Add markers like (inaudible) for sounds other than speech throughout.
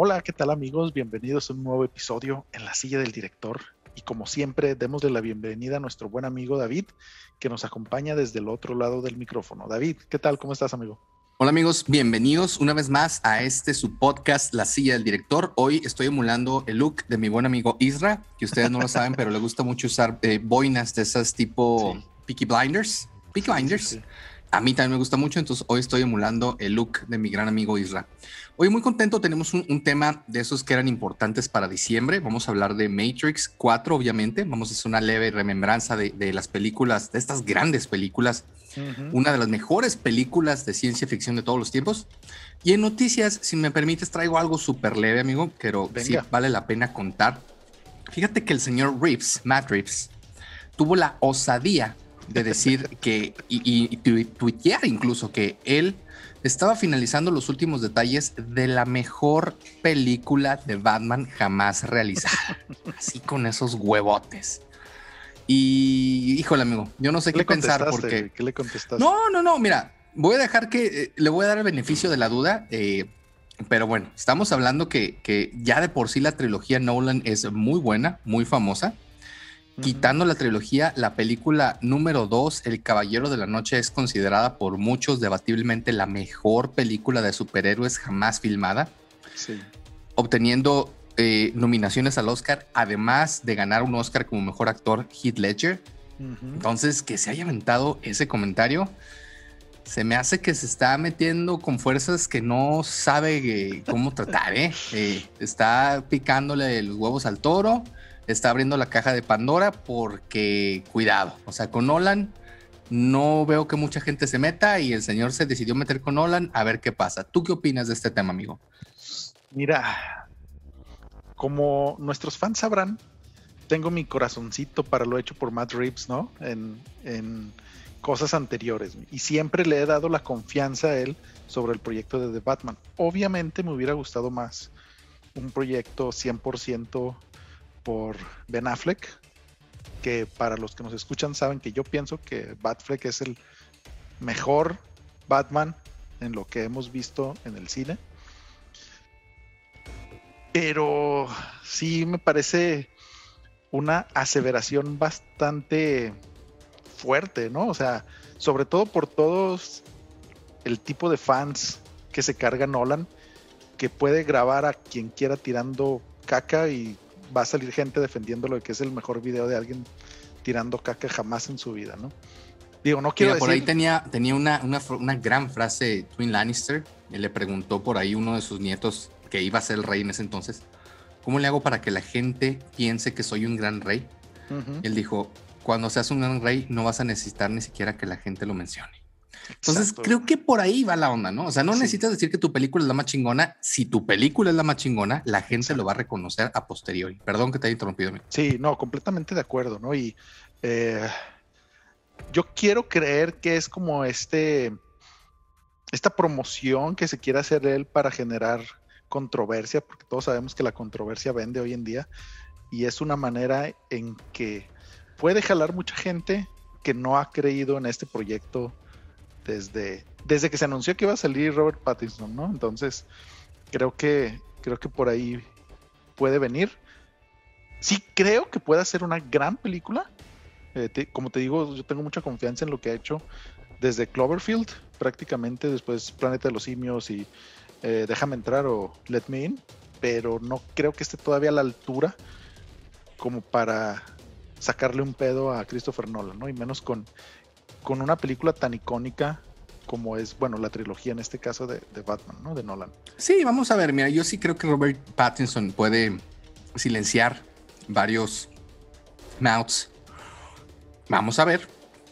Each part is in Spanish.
Hola, ¿qué tal amigos? Bienvenidos a un nuevo episodio en la silla del director. Y como siempre, démosle la bienvenida a nuestro buen amigo David, que nos acompaña desde el otro lado del micrófono. David, ¿qué tal? ¿Cómo estás, amigo? Hola amigos, bienvenidos una vez más a este su podcast La silla del director. Hoy estoy emulando el look de mi buen amigo Isra, que ustedes no lo saben, pero le gusta mucho usar eh, boinas de esas tipo sí. Peaky Blinders. Peaky Blinders. Sí, a mí también me gusta mucho, entonces hoy estoy emulando el look de mi gran amigo Isra. Hoy muy contento, tenemos un, un, tema de esos que eran importantes para diciembre. Vamos a hablar de Matrix 4, obviamente. Vamos a hacer una leve remembranza de, de las películas, de estas grandes películas. Uh -huh. Una de las mejores películas de ciencia ficción de todos los tiempos. Y en noticias, si me permites, traigo algo súper leve, amigo, pero Venga. sí vale la pena contar. Fíjate que el señor Reeves, Matt Reeves, tuvo la osadía de decir que, y, y, tuitear incluso, que él estaba finalizando los últimos detalles de la mejor película de Batman jamás realizada. (laughs) Así con esos huevotes. Y híjole, amigo, yo no sé qué, qué pensar porque. ¿Qué le contestaste? No, no, no, mira, voy a dejar que eh, le voy a dar el beneficio de la duda. Eh, pero bueno, estamos hablando que, que ya de por sí la trilogía Nolan es muy buena, muy famosa. Quitando la trilogía, la película número 2, El Caballero de la Noche, es considerada por muchos debatiblemente la mejor película de superhéroes jamás filmada. Sí. Obteniendo eh, nominaciones al Oscar, además de ganar un Oscar como mejor actor, Heath Ledger. Uh -huh. Entonces, que se haya aventado ese comentario, se me hace que se está metiendo con fuerzas que no sabe eh, cómo tratar, ¿eh? ¿eh? Está picándole los huevos al toro está abriendo la caja de Pandora porque cuidado, o sea, con Nolan no veo que mucha gente se meta y el señor se decidió meter con Nolan a ver qué pasa. ¿Tú qué opinas de este tema, amigo? Mira, como nuestros fans sabrán, tengo mi corazoncito para lo hecho por Matt Reeves, ¿no? En, en cosas anteriores y siempre le he dado la confianza a él sobre el proyecto de The Batman. Obviamente me hubiera gustado más un proyecto 100% por Ben Affleck, que para los que nos escuchan saben que yo pienso que Batfleck es el mejor Batman en lo que hemos visto en el cine. Pero sí me parece una aseveración bastante fuerte, ¿no? O sea, sobre todo por todos el tipo de fans que se carga Nolan, que puede grabar a quien quiera tirando caca y va a salir gente defendiendo lo que es el mejor video de alguien tirando caca jamás en su vida, ¿no? Digo, no quiero Mira, por decir... ahí tenía, tenía una, una, una, gran frase Twin Lannister. Él le preguntó por ahí uno de sus nietos, que iba a ser el rey en ese entonces, ¿cómo le hago para que la gente piense que soy un gran rey? Uh -huh. Él dijo, cuando seas un gran rey no vas a necesitar ni siquiera que la gente lo mencione. Entonces Exacto. creo que por ahí va la onda, ¿no? O sea, no sí. necesitas decir que tu película es la más chingona. Si tu película es la más chingona, la gente Exacto. lo va a reconocer a posteriori. Perdón que te haya interrumpido. Amigo. Sí, no, completamente de acuerdo, ¿no? Y eh, yo quiero creer que es como este, esta promoción que se quiere hacer él para generar controversia, porque todos sabemos que la controversia vende hoy en día y es una manera en que puede jalar mucha gente que no ha creído en este proyecto desde, desde que se anunció que iba a salir Robert Pattinson, ¿no? Entonces, creo que, creo que por ahí puede venir. Sí, creo que puede ser una gran película. Eh, como te digo, yo tengo mucha confianza en lo que ha hecho desde Cloverfield, prácticamente después Planeta de los Simios y eh, Déjame entrar o Let Me In, pero no creo que esté todavía a la altura como para sacarle un pedo a Christopher Nolan, ¿no? Y menos con, con una película tan icónica como es, bueno, la trilogía en este caso de, Batman, ¿no? De Nolan. Sí, vamos a ver, mira, yo sí creo que Robert Pattinson puede silenciar varios mouths. Vamos a ver,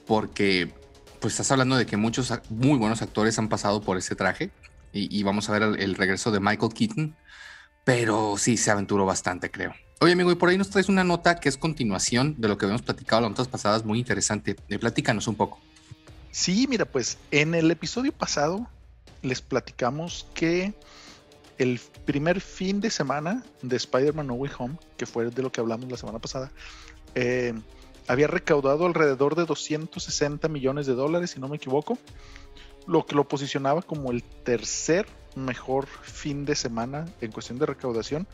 porque pues estás hablando de que muchos muy buenos actores han pasado por ese traje y, y vamos a ver el, el, regreso de Michael Keaton, pero sí se aventuró bastante, creo. Oye, amigo, y por ahí nos traes una nota que es continuación de lo que habíamos platicado las notas pasadas, muy interesante. Eh, platícanos un poco. Sí, mira, pues en el episodio pasado les platicamos que el primer fin de semana de Spider-Man No Way Home, que fue de lo que hablamos la semana pasada, eh, había recaudado alrededor de 260 millones de dólares, si no me equivoco, lo que lo posicionaba como el tercer mejor fin de semana en cuestión de recaudación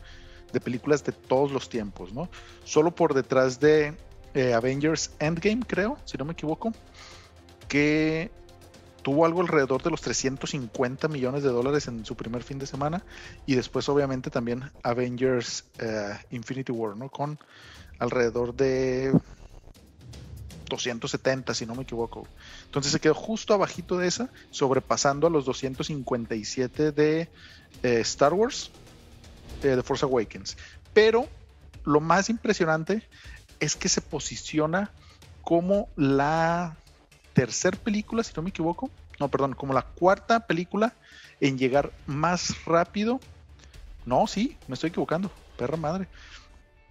de películas de todos los tiempos, ¿no? Solo por detrás de eh, Avengers Endgame, creo, si no me equivoco, que tuvo algo alrededor de los 350 millones de dólares en su primer fin de semana y después obviamente también Avengers eh, Infinity War, ¿no? Con alrededor de 270, si no me equivoco. Entonces se quedó justo abajito de esa, sobrepasando a los 257 de eh, Star Wars, de The Force Awakens. Pero lo más impresionante es que se posiciona como la tercera película, si no me equivoco, no, perdón, como la cuarta película en llegar más rápido. No, sí, me estoy equivocando, perra madre.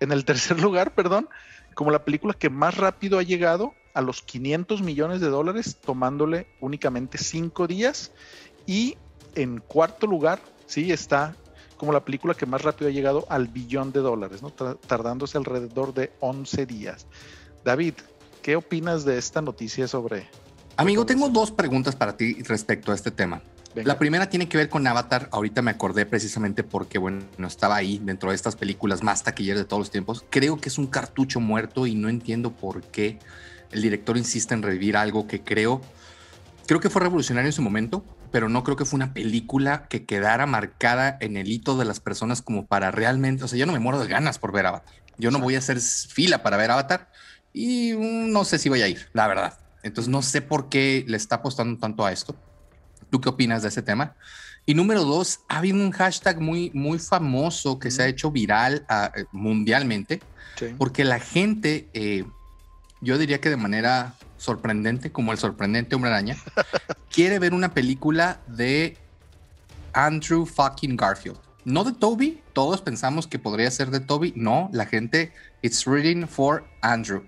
En el tercer (laughs) lugar, perdón, como la película que más rápido ha llegado a los 500 millones de dólares, tomándole únicamente 5 días. Y en cuarto lugar, sí, está como la película que más rápido ha llegado al billón de dólares, ¿no? tardándose alrededor de 11 días. David, ¿qué opinas de esta noticia sobre... Amigo, tengo dos preguntas para ti respecto a este tema. La primera tiene que ver con Avatar. Ahorita me acordé precisamente porque, bueno, no estaba ahí dentro de estas películas más taquilleras de todos los tiempos. Creo que es un cartucho muerto y no entiendo por qué el director insiste en revivir algo que creo, creo que fue revolucionario en su momento, pero no creo que fue una película que quedara marcada en el hito de las personas como para realmente, o sea, yo no me muero de ganas por ver Avatar. Yo no voy a hacer fila para ver Avatar y no sé si voy a ir, la verdad. Entonces no sé por qué le está apostando tanto a esto. ¿Tú qué opinas de ese tema? Y número dos, ha habido un hashtag muy, muy famoso que se ha hecho viral ah, eh, mundialmente, porque la gente, eh, yo diría que de manera sorprendente, como el sorprendente hombre araña, (laughs) quiere ver una película de Andrew fucking Garfield. No de Toby, todos pensamos que podría ser de Toby. No, la gente, it's reading for Andrew.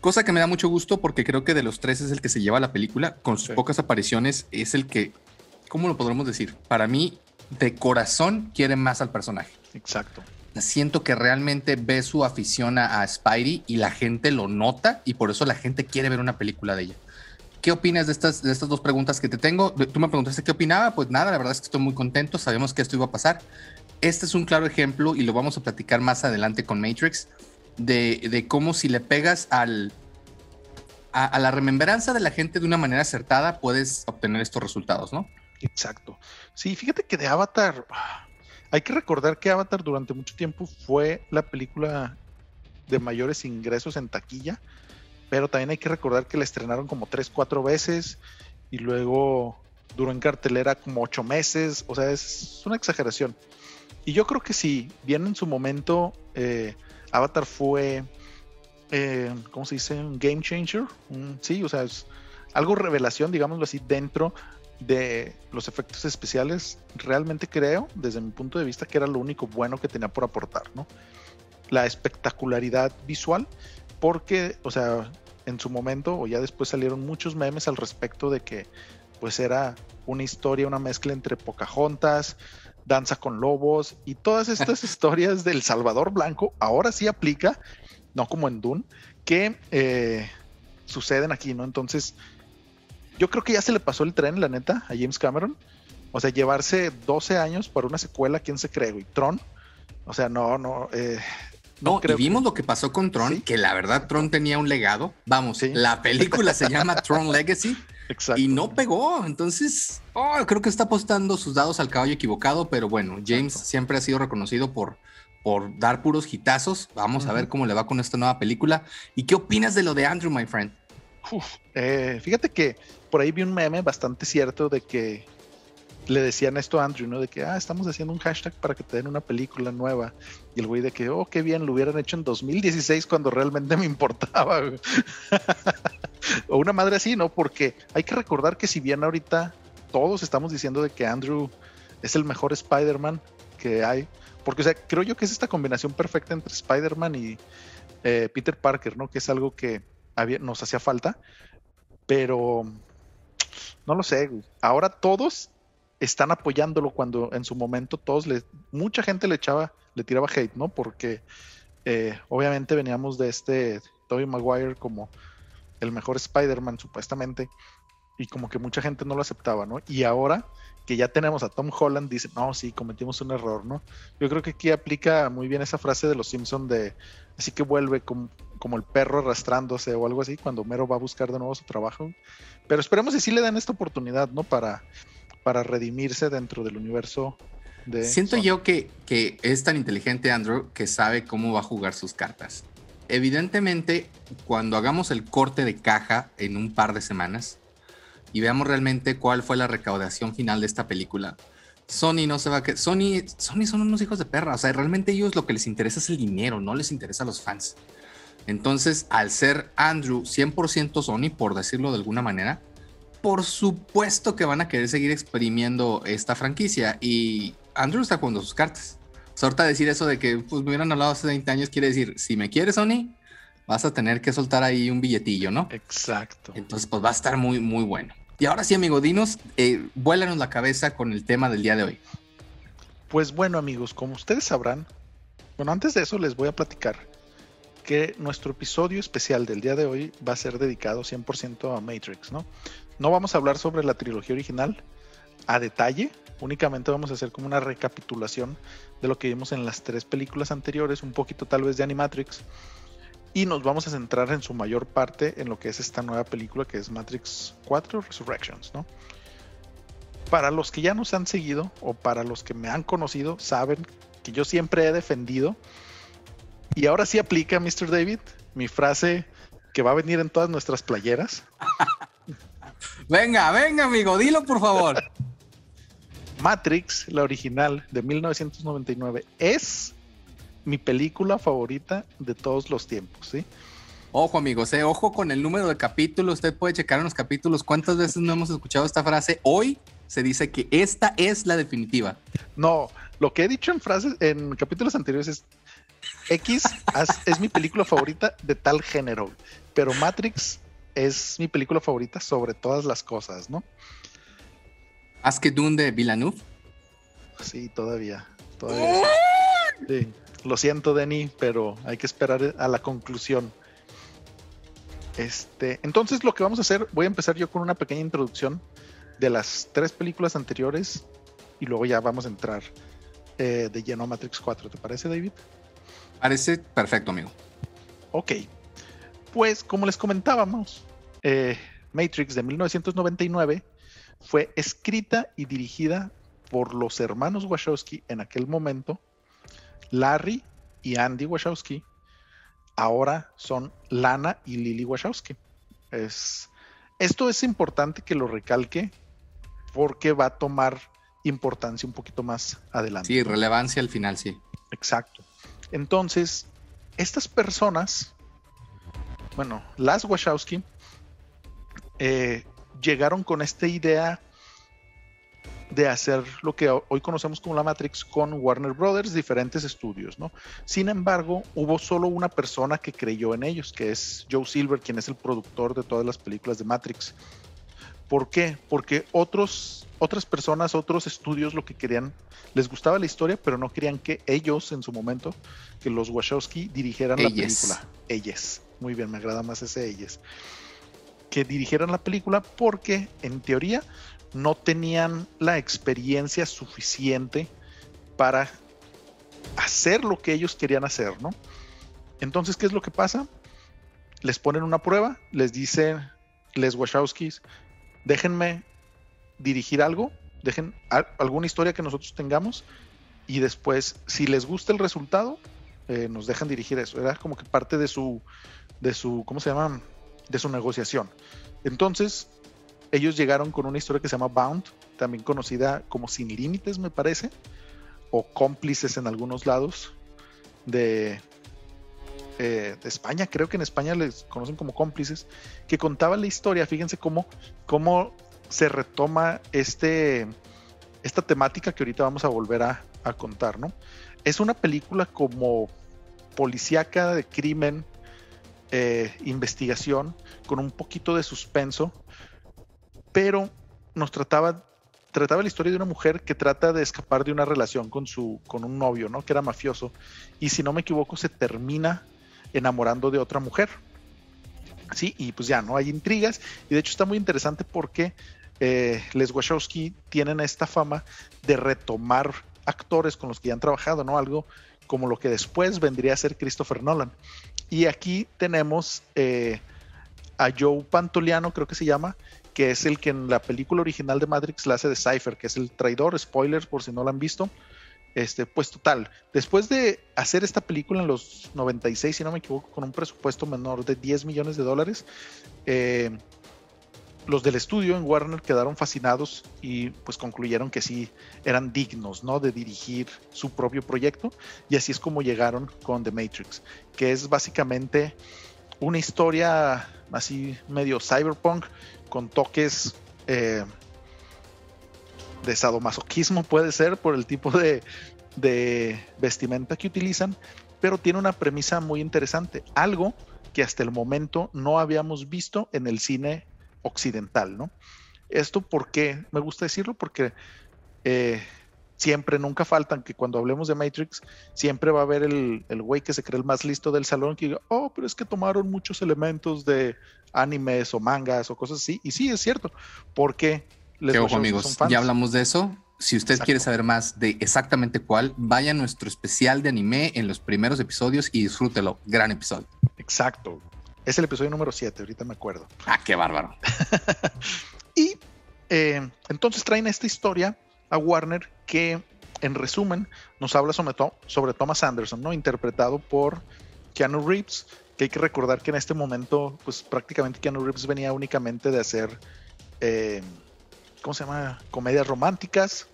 Cosa que me da mucho gusto porque creo que de los tres es el que se lleva la película. Con sus pocas apariciones es el que, ¿cómo lo podremos decir? Para mí, de corazón quiere más al personaje. Exacto. Siento que realmente ve su afición a, Spidey y la gente lo nota y por eso la gente quiere ver una película de ella. ¿Qué opinas de estas, de estas dos preguntas que te tengo? Tú me preguntaste qué opinaba. Pues nada, la verdad es que estoy muy contento. Sabemos que esto iba a pasar. Este es un claro ejemplo y lo vamos a platicar más adelante con Matrix de, cómo si le pegas al, a, la remembranza de la gente de una manera acertada, puedes obtener estos resultados, ¿no? Exacto. Sí, fíjate que de Avatar, hay que recordar que Avatar durante mucho tiempo fue la película de mayores ingresos en taquilla, pero también hay que recordar que la estrenaron como tres, cuatro veces y luego duró en cartelera como ocho meses, o sea, es una exageración. Y yo creo que sí, bien en su momento, eh, Avatar fue, eh, ¿cómo se dice? Un game changer. sí, o sea, es algo revelación, digámoslo así, dentro de los efectos especiales. Realmente creo, desde mi punto de vista, que era lo único bueno que tenía por aportar, ¿no? La espectacularidad visual, porque, o sea, en su momento, o ya después salieron muchos memes al respecto de que, pues era una historia, una mezcla entre Pocahontas, Danza con Lobos y todas estas (laughs) historias del Salvador Blanco, ahora sí aplica, no como en Dune, que eh, suceden aquí, ¿no? Entonces, yo creo que ya se le pasó el tren, la neta, a James Cameron. O sea, llevarse 12 años para una secuela, ¿quién se cree, güey? Tron. O sea, no, no. Eh, no, y vimos lo que pasó con Tron, que la verdad Tron tenía un legado. Vamos, la película se llama Tron Legacy (laughs) y no pegó. Entonces, oh, creo que está apostando sus dados al caballo equivocado, pero bueno, James siempre ha sido reconocido por, por dar puros hitazos. Vamos a ver cómo le va con esta nueva película. ¿Y qué opinas de lo de Andrew, my friend? Eh, fíjate que por ahí vi un meme bastante cierto de que le decían esto a Andrew, ¿no? De que, ah, estamos haciendo un hashtag para que te den una película nueva. Y el güey de que, oh, qué bien, lo hubieran hecho en 2016 cuando realmente me importaba. O una madre así, ¿no? Porque hay que recordar que si bien ahorita todos estamos diciendo de que Andrew es el mejor Spider-Man que hay, porque, o sea, creo yo que es esta combinación perfecta entre Spider-Man y eh, Peter Parker, ¿no? Que es algo que nos hacía falta, pero no lo sé, ahora todos están apoyándolo cuando en su momento todos le, mucha gente le echaba, le tiraba hate, ¿no? Porque eh, obviamente veníamos de este Tobey Maguire como el mejor Spider-Man supuestamente y como que mucha gente no lo aceptaba, ¿no? Y ahora que ya tenemos a Tom Holland, dicen, no, sí, cometimos un error, ¿no? Yo creo que aquí aplica muy bien esa frase de los Simpson de, así que vuelve como, como el perro arrastrándose o algo así, cuando Mero va a buscar de nuevo su trabajo. Pero esperemos que sí le dan esta oportunidad, ¿no? Para, para redimirse dentro del universo de... Siento yo que, que es tan inteligente Andrew que sabe cómo va a jugar sus cartas. Evidentemente, cuando hagamos el corte de caja en un par de semanas, y veamos realmente cuál fue la recaudación final de esta película. Sony no se va a que Sony, Sony son unos hijos de perra, o sea, realmente ellos lo que les interesa es el dinero, no les interesa a los fans. Entonces, al ser Andrew 100% Sony, por decirlo de alguna manera, por supuesto que van a querer seguir exprimiendo esta franquicia y Andrew está jugando sus cartas. Sorta decir eso de que pues, me hubieran hablado hace 20 años quiere decir, si me quieres Sony, vas a tener que soltar ahí un billetillo, ¿no? Exacto. Entonces, pues va a estar muy, muy bueno. Y ahora sí, amigo, dinos, eh, vuélanos la cabeza con el tema del día de hoy. Pues bueno, amigos, como ustedes sabrán, bueno, antes de eso les voy a platicar que nuestro episodio especial del día de hoy va a ser dedicado 100% a Matrix, ¿no? No vamos a hablar sobre la trilogía original a detalle, únicamente vamos a hacer como una recapitulación de lo que vimos en las tres películas anteriores, un poquito tal vez de Animatrix y nos vamos a centrar en su mayor parte en lo que es esta nueva película que es Matrix 4 Resurrections, ¿no? Para los que ya nos han seguido o para los que me han conocido, saben que yo siempre he defendido y ahora sí aplica, Mr. David, mi frase que va a venir en todas nuestras playeras. (laughs) venga, venga, amigo, dilo por favor. (laughs) Matrix, la original de 1999, es mi película favorita de todos los tiempos, ¿sí? Ojo, amigos, eh, ojo con el número de capítulos. Usted puede checar en los capítulos cuántas veces no hemos escuchado esta frase. Hoy se dice que esta es la definitiva. No, lo que he dicho en frases, en capítulos anteriores es X es mi película favorita de tal género, pero Matrix es mi película favorita sobre todas las cosas, ¿no? ¿Has que Dune de Villeneuve? Sí, todavía. todavía sí. Lo siento, Denny, pero hay que esperar a la conclusión. Este, entonces lo que vamos a hacer, voy a empezar yo con una pequeña introducción de las tres películas anteriores y luego ya vamos a entrar eh, de lleno a Matrix 4. ¿Te parece, David? Parece perfecto, amigo. Ok. Pues como les comentábamos, eh, Matrix de 1999 fue escrita y dirigida por los hermanos Wachowski en aquel momento Larry y Andy Wachowski ahora son Lana y Lily Wachowski. Es, esto es importante que lo recalque porque va a tomar importancia un poquito más adelante. Sí, relevancia al final, sí. Exacto. Entonces, estas personas, bueno, las Wachowski, eh, llegaron con esta idea de hacer lo que hoy conocemos como la Matrix con Warner Brothers, diferentes estudios, ¿no? Sin embargo, hubo solo una persona que creyó en ellos, que es Joe Silver, quien es el productor de todas las películas de Matrix. ¿Por qué? Porque otros, otras personas, otros estudios lo que querían, les gustaba la historia, pero no querían que ellos en su momento, que los Wachowski dirigieran la película. Ellos. Muy bien, me agrada más ese ellos. Que dirigieran la película porque en teoría no tenían la experiencia suficiente para hacer lo que ellos querían hacer, ¿no? Entonces, ¿qué es lo que pasa? Les ponen una prueba, les dicen, les Wachowskis, déjenme dirigir algo, dejen alguna historia que nosotros tengamos y después, si les gusta el resultado, eh, nos dejan dirigir eso. Era como que parte de su, de su, ¿cómo se llama? De su negociación. Entonces, ellos llegaron con una historia que se llama Bound, también conocida como Sin Límites, me parece, o Cómplices en algunos lados de, eh, de España, creo que en España les conocen como Cómplices, que contaba la historia, fíjense cómo, cómo se retoma este, esta temática que ahorita vamos a volver a, a contar, ¿no? Es una película como policíaca de crimen, eh, investigación, con un poquito de suspenso, pero nos trataba trataba la historia de una mujer que trata de escapar de una relación con su con un novio, ¿no? Que era mafioso y si no me equivoco se termina enamorando de otra mujer. Sí, y pues ya no hay intrigas y de hecho está muy interesante porque eh, Les Wachowski tienen esta fama de retomar actores con los que ya han trabajado, ¿no? Algo como lo que después vendría a ser Christopher Nolan. Y aquí tenemos eh, a Joe Pantoliano, creo que se llama, que es el que en la película original de Matrix la hace de Cypher, que es el traidor, spoilers por si no lo han visto. Este, pues total, después de hacer esta película en los 96, si no me equivoco, con un presupuesto menor de 10 millones de dólares, eh, los del estudio en Warner quedaron fascinados y pues concluyeron que sí eran dignos, ¿no? De dirigir su propio proyecto y así es como llegaron con The Matrix, que es básicamente una historia así medio cyberpunk con toques eh, de sadomasoquismo puede ser por el tipo de, de vestimenta que utilizan, pero tiene una premisa muy interesante, algo que hasta el momento no habíamos visto en el cine occidental, ¿no? Esto porque, me gusta decirlo porque eh, siempre, nunca faltan que cuando hablemos de Matrix, siempre va a haber el, el güey que se cree el más listo del salón que diga, oh, pero es que tomaron muchos elementos de animes o mangas o cosas así. Y sí, es cierto, porque... Les ojo, amigos, ya hablamos de eso. Si usted quiere saber más de exactamente cuál, vaya a nuestro especial de anime en los primeros episodios y disfrútelo. Gran episodio. Exacto. Es el episodio número 7, ahorita me acuerdo. Ah, qué bárbaro. (laughs) y eh, entonces traen esta historia a Warner que, en resumen, nos habla sobre, sobre Thomas Anderson, ¿no? Interpretado por Keanu Reeves, que hay que recordar que en este momento, pues prácticamente Keanu Reeves venía únicamente de hacer, eh, ¿cómo se llama? Comedias románticas.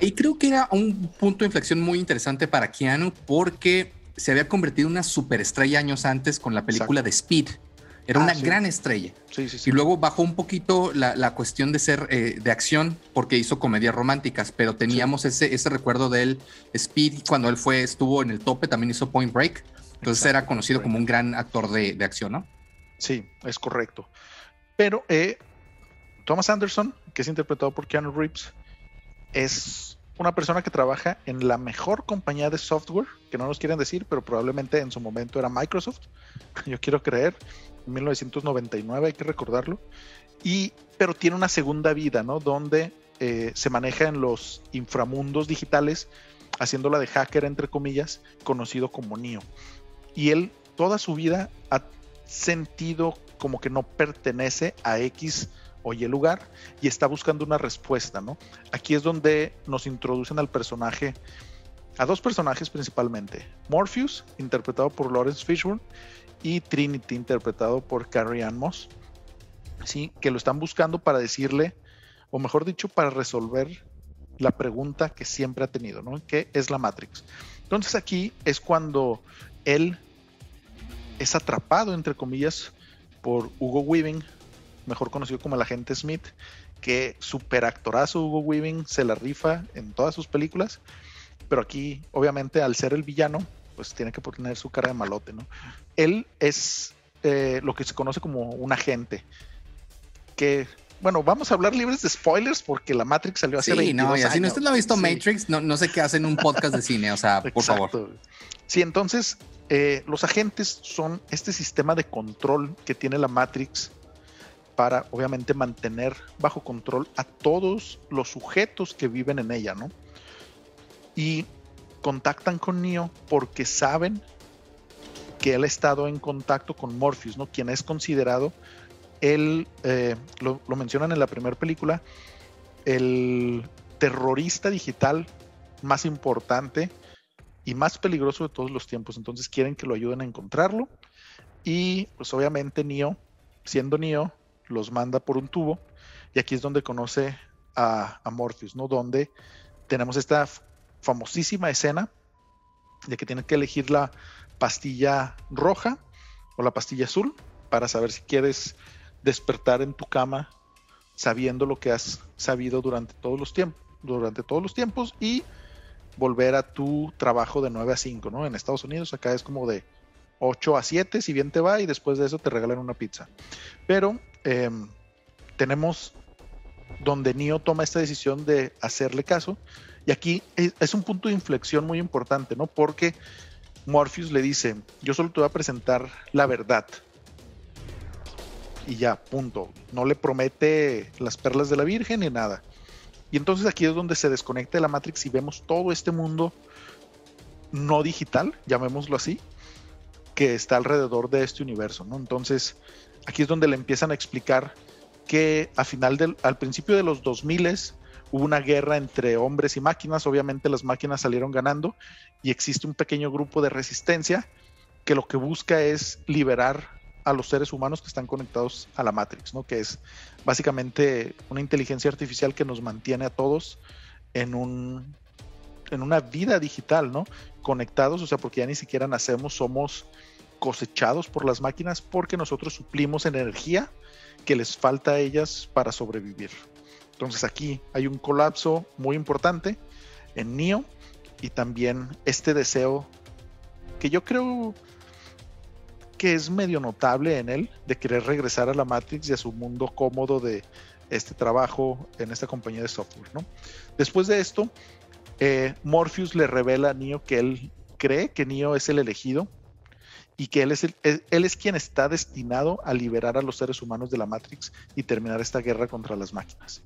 Y creo que era un punto de inflexión muy interesante para Keanu porque se había convertido en una superestrella años antes con la película de Speed. Era ah, una gran estrella. y luego bajó un poquito la, cuestión de ser eh, de acción porque hizo comedias románticas, pero teníamos ese, ese recuerdo de él, Speed, cuando él fue, estuvo en el tope, también hizo Point Break. Entonces era conocido como un gran actor de, de, acción, ¿no? Sí, es correcto. Pero eh, Thomas Anderson, que es interpretado por Keanu Reeves, es una persona que trabaja en la mejor compañía de software, que no nos quieren decir, pero probablemente en su momento era Microsoft, (laughs) yo quiero creer, en 1999 hay que recordarlo, y, pero tiene una segunda vida, ¿no? Donde eh, se maneja en los inframundos digitales, haciéndola de hacker, entre comillas, conocido como Neo. Y él toda su vida ha sentido como que no pertenece a X o Y lugar y está buscando una respuesta, ¿no? Aquí es donde nos introducen al personaje, a dos personajes principalmente, Morpheus, interpretado por Lawrence Fishburne, y Trinity, interpretado por Carrie Ann Moss, ¿sí? Que lo están buscando para decirle, o mejor dicho, para resolver la pregunta que siempre ha tenido, ¿no? ¿Qué es la Matrix? Entonces aquí es cuando él es atrapado, entre comillas, por Hugo Weaving, mejor conocido como el agente Smith, que super actorazo Hugo Weaving se la rifa en todas sus películas, pero aquí obviamente al ser el villano, pues tiene que poner su cara de malote, ¿no? Él es eh, lo que se conoce como un agente, que bueno, vamos a hablar libres de spoilers porque la Matrix salió hace sí, no, Si no usted no ha visto Matrix, no, no sé qué hacen un podcast de cine, o sea, por favor. Sí, entonces eh, los agentes son este sistema de control que tiene la Matrix para obviamente mantener bajo control a todos los sujetos que viven en ella, ¿no? Y contactan con Neo porque saben que él ha estado en contacto con Morpheus, ¿no? Quien es considerado el, eh, lo, lo, mencionan en la primera película, el terrorista digital más importante y más peligroso de todos los tiempos. Entonces quieren que lo ayuden a encontrarlo. Y pues obviamente Neo, siendo Neo, los manda por un tubo y aquí es donde conoce a, Morpheus, ¿no? Donde tenemos esta famosísima escena de que tiene que elegir la pastilla roja o la pastilla azul para saber si quieres despertar en tu cama sabiendo lo que has sabido durante todos los tiempos, durante todos los tiempos y volver a tu trabajo de 9 a 5, ¿no? En Estados Unidos acá es como de 8 a 7 si bien te va y después de eso te regalan una pizza. Pero Em, tenemos donde Neo toma esta decisión de hacerle caso. Y aquí es, un punto de inflexión muy importante, ¿no? Porque Morpheus le dice, yo solo te voy a presentar la verdad. y ya, punto. No le promete las perlas de la Virgen ni nada. Y entonces aquí es donde se desconecta de la Matrix y vemos todo este mundo no digital, llamémoslo así, que está alrededor de este universo, ¿no? Entonces, aquí es donde le empiezan a explicar que al principio de los 2000 hubo una guerra entre hombres y máquinas, obviamente las máquinas salieron ganando y existe un pequeño grupo de resistencia que lo que busca es liberar a los seres humanos que están conectados a la Matrix, ¿no? Que es básicamente una inteligencia artificial que nos mantiene a todos en un en una vida digital, ¿no? Conectados, o sea, porque ya ni siquiera nacemos, somos cosechados por las máquinas porque nosotros suplimos energía que les falta a ellas para sobrevivir. Entonces aquí hay un colapso muy importante en Neo y también este deseo que yo creo que es medio notable en él de querer regresar a la Matrix y a su mundo cómodo de este trabajo en esta compañía de software. ¿no? Después de esto, eh, Morpheus le revela a Neo que él cree que Neo es el elegido y que él es, él es quien está destinado a liberar a los seres humanos de la Matrix y terminar esta guerra contra las máquinas.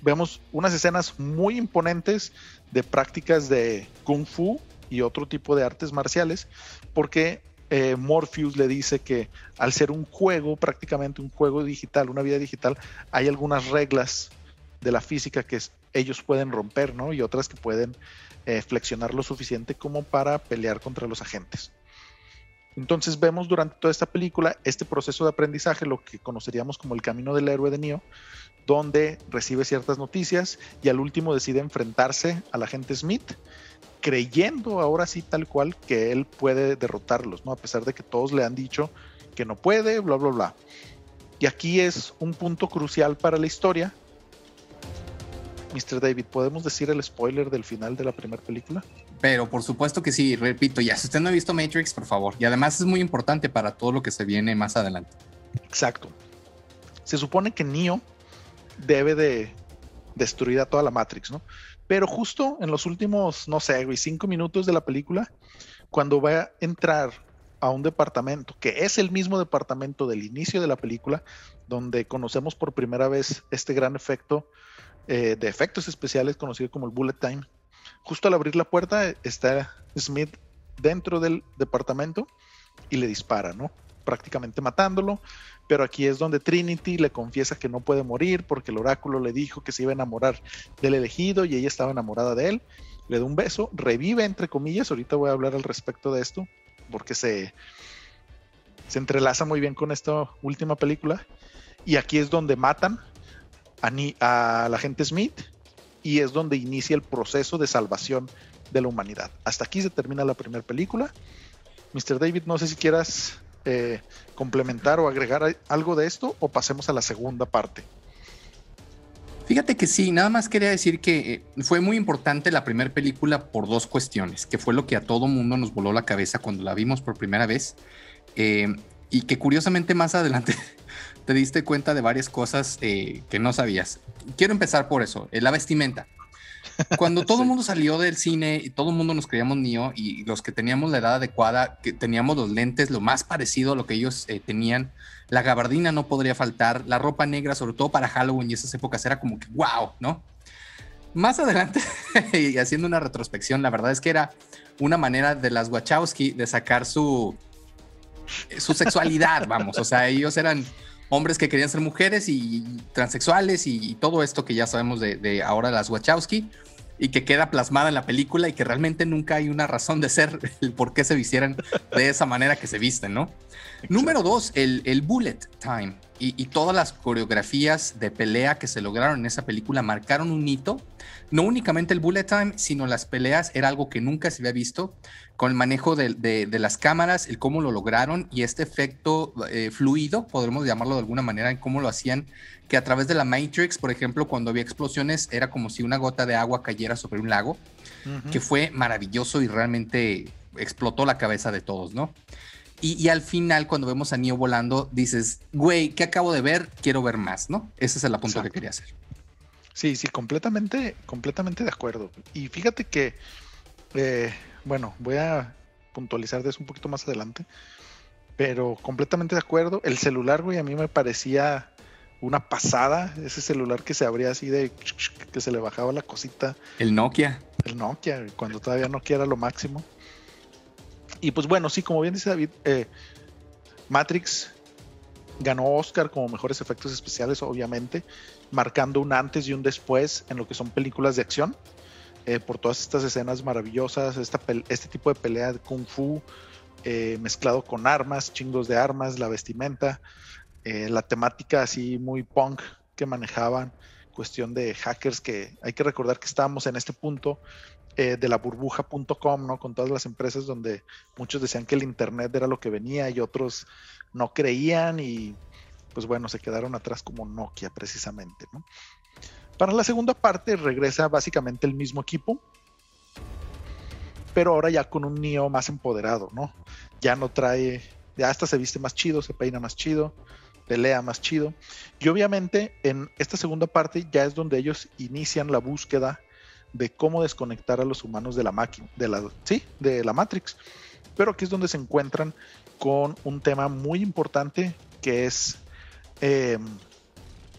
Vemos unas escenas muy imponentes de prácticas de kung fu y otro tipo de artes marciales, porque eh, Morpheus le dice que al ser un juego, prácticamente un juego digital, una vida digital, hay algunas reglas de la física que ellos pueden romper, ¿no? Y otras que pueden eh, flexionar lo suficiente como para pelear contra los agentes. Entonces vemos durante toda esta película este proceso de aprendizaje, lo que conoceríamos como el camino del héroe de Neo, donde recibe ciertas noticias y al último decide enfrentarse al agente Smith creyendo ahora sí tal cual que él puede derrotarlos, ¿no? A pesar de que todos le han dicho que no puede, bla, bla, bla. Y aquí es un punto crucial para la historia. Mr. David, ¿podemos decir el spoiler del final de la primera película? Pero por supuesto que sí, repito, ya si usted no ha visto Matrix, por favor. Y además es muy importante para todo lo que se viene más adelante. Exacto. Se supone que Neo debe de destruir a toda la Matrix, ¿no? Pero justo en los últimos, no sé, cinco minutos de la película, cuando va a entrar a un departamento, que es el mismo departamento del inicio de la película, donde conocemos por primera vez este gran efecto eh, de efectos especiales conocido como el bullet time. Justo al abrir la puerta está Smith dentro del departamento y le dispara, ¿no? Prácticamente matándolo pero aquí es donde Trinity le confiesa que no puede morir porque el oráculo le dijo que se iba a enamorar del elegido y ella estaba enamorada de él. Le da un beso, revive entre comillas, ahorita voy a hablar al respecto de esto porque se, se entrelaza muy bien con esta última película. Y aquí es donde matan a, la gente Smith y es donde inicia el proceso de salvación de la humanidad. Hasta aquí se termina la primera película. Mr. David, no sé si quieras eh, complementar o agregar algo de esto o pasemos a la segunda parte? Fíjate que sí, nada más quería decir que eh, fue muy importante la primera película por dos cuestiones, que fue lo que a todo mundo nos voló la cabeza cuando la vimos por primera vez eh, y que curiosamente más adelante (laughs) te diste cuenta de varias cosas que no sabías. Quiero empezar por eso, la vestimenta. Cuando (laughs) todo el mundo salió del cine y todo el mundo nos creíamos Neo y los que teníamos la edad adecuada, que teníamos los lentes lo más parecido a lo que ellos eh, tenían, la gabardina no podría faltar, la ropa negra, sobre todo para Halloween y esas épocas, era como que wow, ¿no? Más adelante, (laughs) y haciendo una retrospección, la verdad es que era una manera de las Wachowski de sacar su, su sexualidad, vamos, o sea, ellos eran hombres que querían ser mujeres y transexuales y, todo esto que ya sabemos de, ahora las Wachowski y que queda plasmada en la película y que realmente nunca hay una razón de ser (laughs) el por qué se vistieran de esa manera que se visten, ¿no? Número dos, el, bullet time y, y, todas las coreografías de pelea que se lograron en esa película marcaron un hito. No únicamente el bullet time, sino las peleas era algo que nunca se había visto, con el manejo de, las cámaras, el cómo lo lograron y este efecto eh, fluido, podremos llamarlo de alguna manera, en cómo lo hacían, que a través de la Matrix, por ejemplo, cuando había explosiones, era como si una gota de agua cayera sobre un lago, que fue maravilloso y realmente explotó la cabeza de todos, ¿no? Y, al final, cuando vemos a Neo volando, dices, güey, ¿qué acabo de ver? Quiero ver más, ¿no? Ese es el apunto que quería hacer. Sí, sí, completamente, completamente de acuerdo. Y fíjate que, eh, bueno, voy a puntualizar de eso un poquito más adelante, Pero completamente de acuerdo. El celular, güey, a mí me parecía una pasada. Ese celular que se abría así de que se le bajaba la cosita. El Nokia. El Nokia, cuando todavía Nokia era lo máximo. Y pues bueno, sí, como bien dice David, eh, Matrix ganó Oscar como mejores efectos especiales, obviamente, marcando un antes y un después en lo que son películas de acción. Eh, por todas estas escenas maravillosas, este tipo de pelea de kung fu eh, mezclado con armas, chingos de armas, la vestimenta, eh, la temática así muy punk que manejaban, cuestión de hackers que hay que recordar que estábamos en este punto de la burbuja.com, ¿no? Con todas las empresas donde muchos decían que el Internet era lo que venía y otros no creían y pues bueno, se quedaron atrás como Nokia precisamente. Para la segunda parte regresa básicamente el mismo equipo, pero ahora ya con un Neo más empoderado, ¿no? Ya no trae, ya hasta se viste más chido, se peina más chido, pelea más chido. Y obviamente en esta segunda parte ya es donde ellos inician la búsqueda de cómo desconectar a los humanos de la máquina, de la, sí, de la Matrix. Pero aquí es donde se encuentran con un tema muy importante que es eh,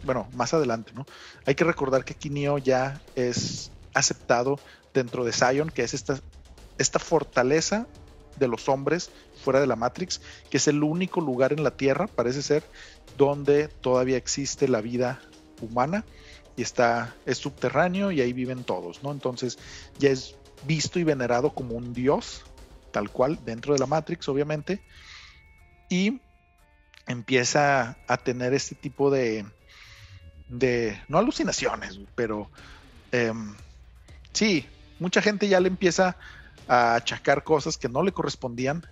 bueno, más adelante, ¿no? Hay que recordar que Kineo ya es aceptado dentro de Zion, que es esta, esta fortaleza de los hombres fuera de la Matrix, que es el único lugar en la Tierra, parece ser, donde todavía existe la vida humana y está, es subterráneo y ahí viven todos, ¿no? Entonces ya es visto y venerado como un dios, tal cual, dentro de la Matrix, obviamente, y empieza a tener este tipo de, de, no alucinaciones, pero em, sí, mucha gente ya le empieza a achacar cosas que no le correspondían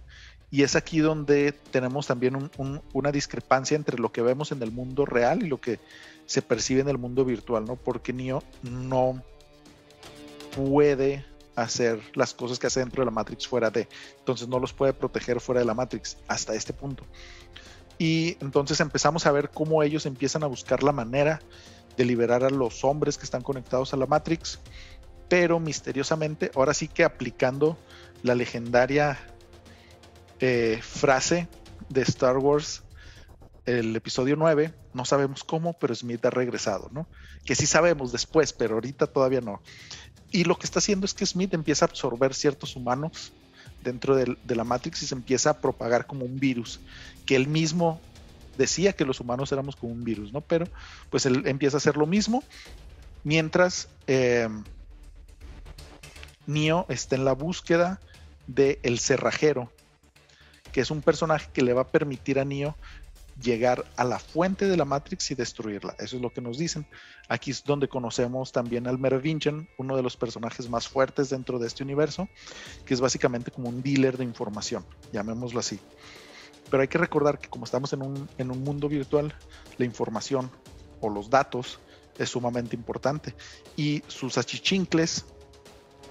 y es aquí donde tenemos también una discrepancia entre lo que vemos en el mundo real y lo que se percibe en el mundo virtual, ¿no? Porque Neo no puede hacer las cosas que hace dentro de la Matrix fuera de, entonces no los puede proteger fuera de la Matrix hasta este punto. Y entonces empezamos a ver cómo ellos empiezan a buscar la manera de liberar a los hombres que están conectados a la Matrix, pero misteriosamente, ahora sí que aplicando la legendaria eh, frase de Star Wars, el episodio 9, no sabemos cómo, pero Smith ha regresado, ¿no? Que sí sabemos después, pero ahorita todavía no. Y lo que está haciendo es que Smith empieza a absorber ciertos humanos dentro de, la Matrix y se empieza a propagar como un virus, que él mismo decía que los humanos éramos como un virus, ¿no? Pero pues él empieza a hacer lo mismo, mientras eh, Neo está en la búsqueda de el cerrajero, que es un personaje que le va a permitir a Neo llegar a la fuente de la Matrix y destruirla. Eso es lo que nos dicen. Aquí es donde conocemos también al Merovingian, uno de los personajes más fuertes dentro de este universo, que es básicamente como un dealer de información, llamémoslo así. Pero hay que recordar que como estamos en un, en un mundo virtual, la información o los datos es sumamente importante. Y sus achichincles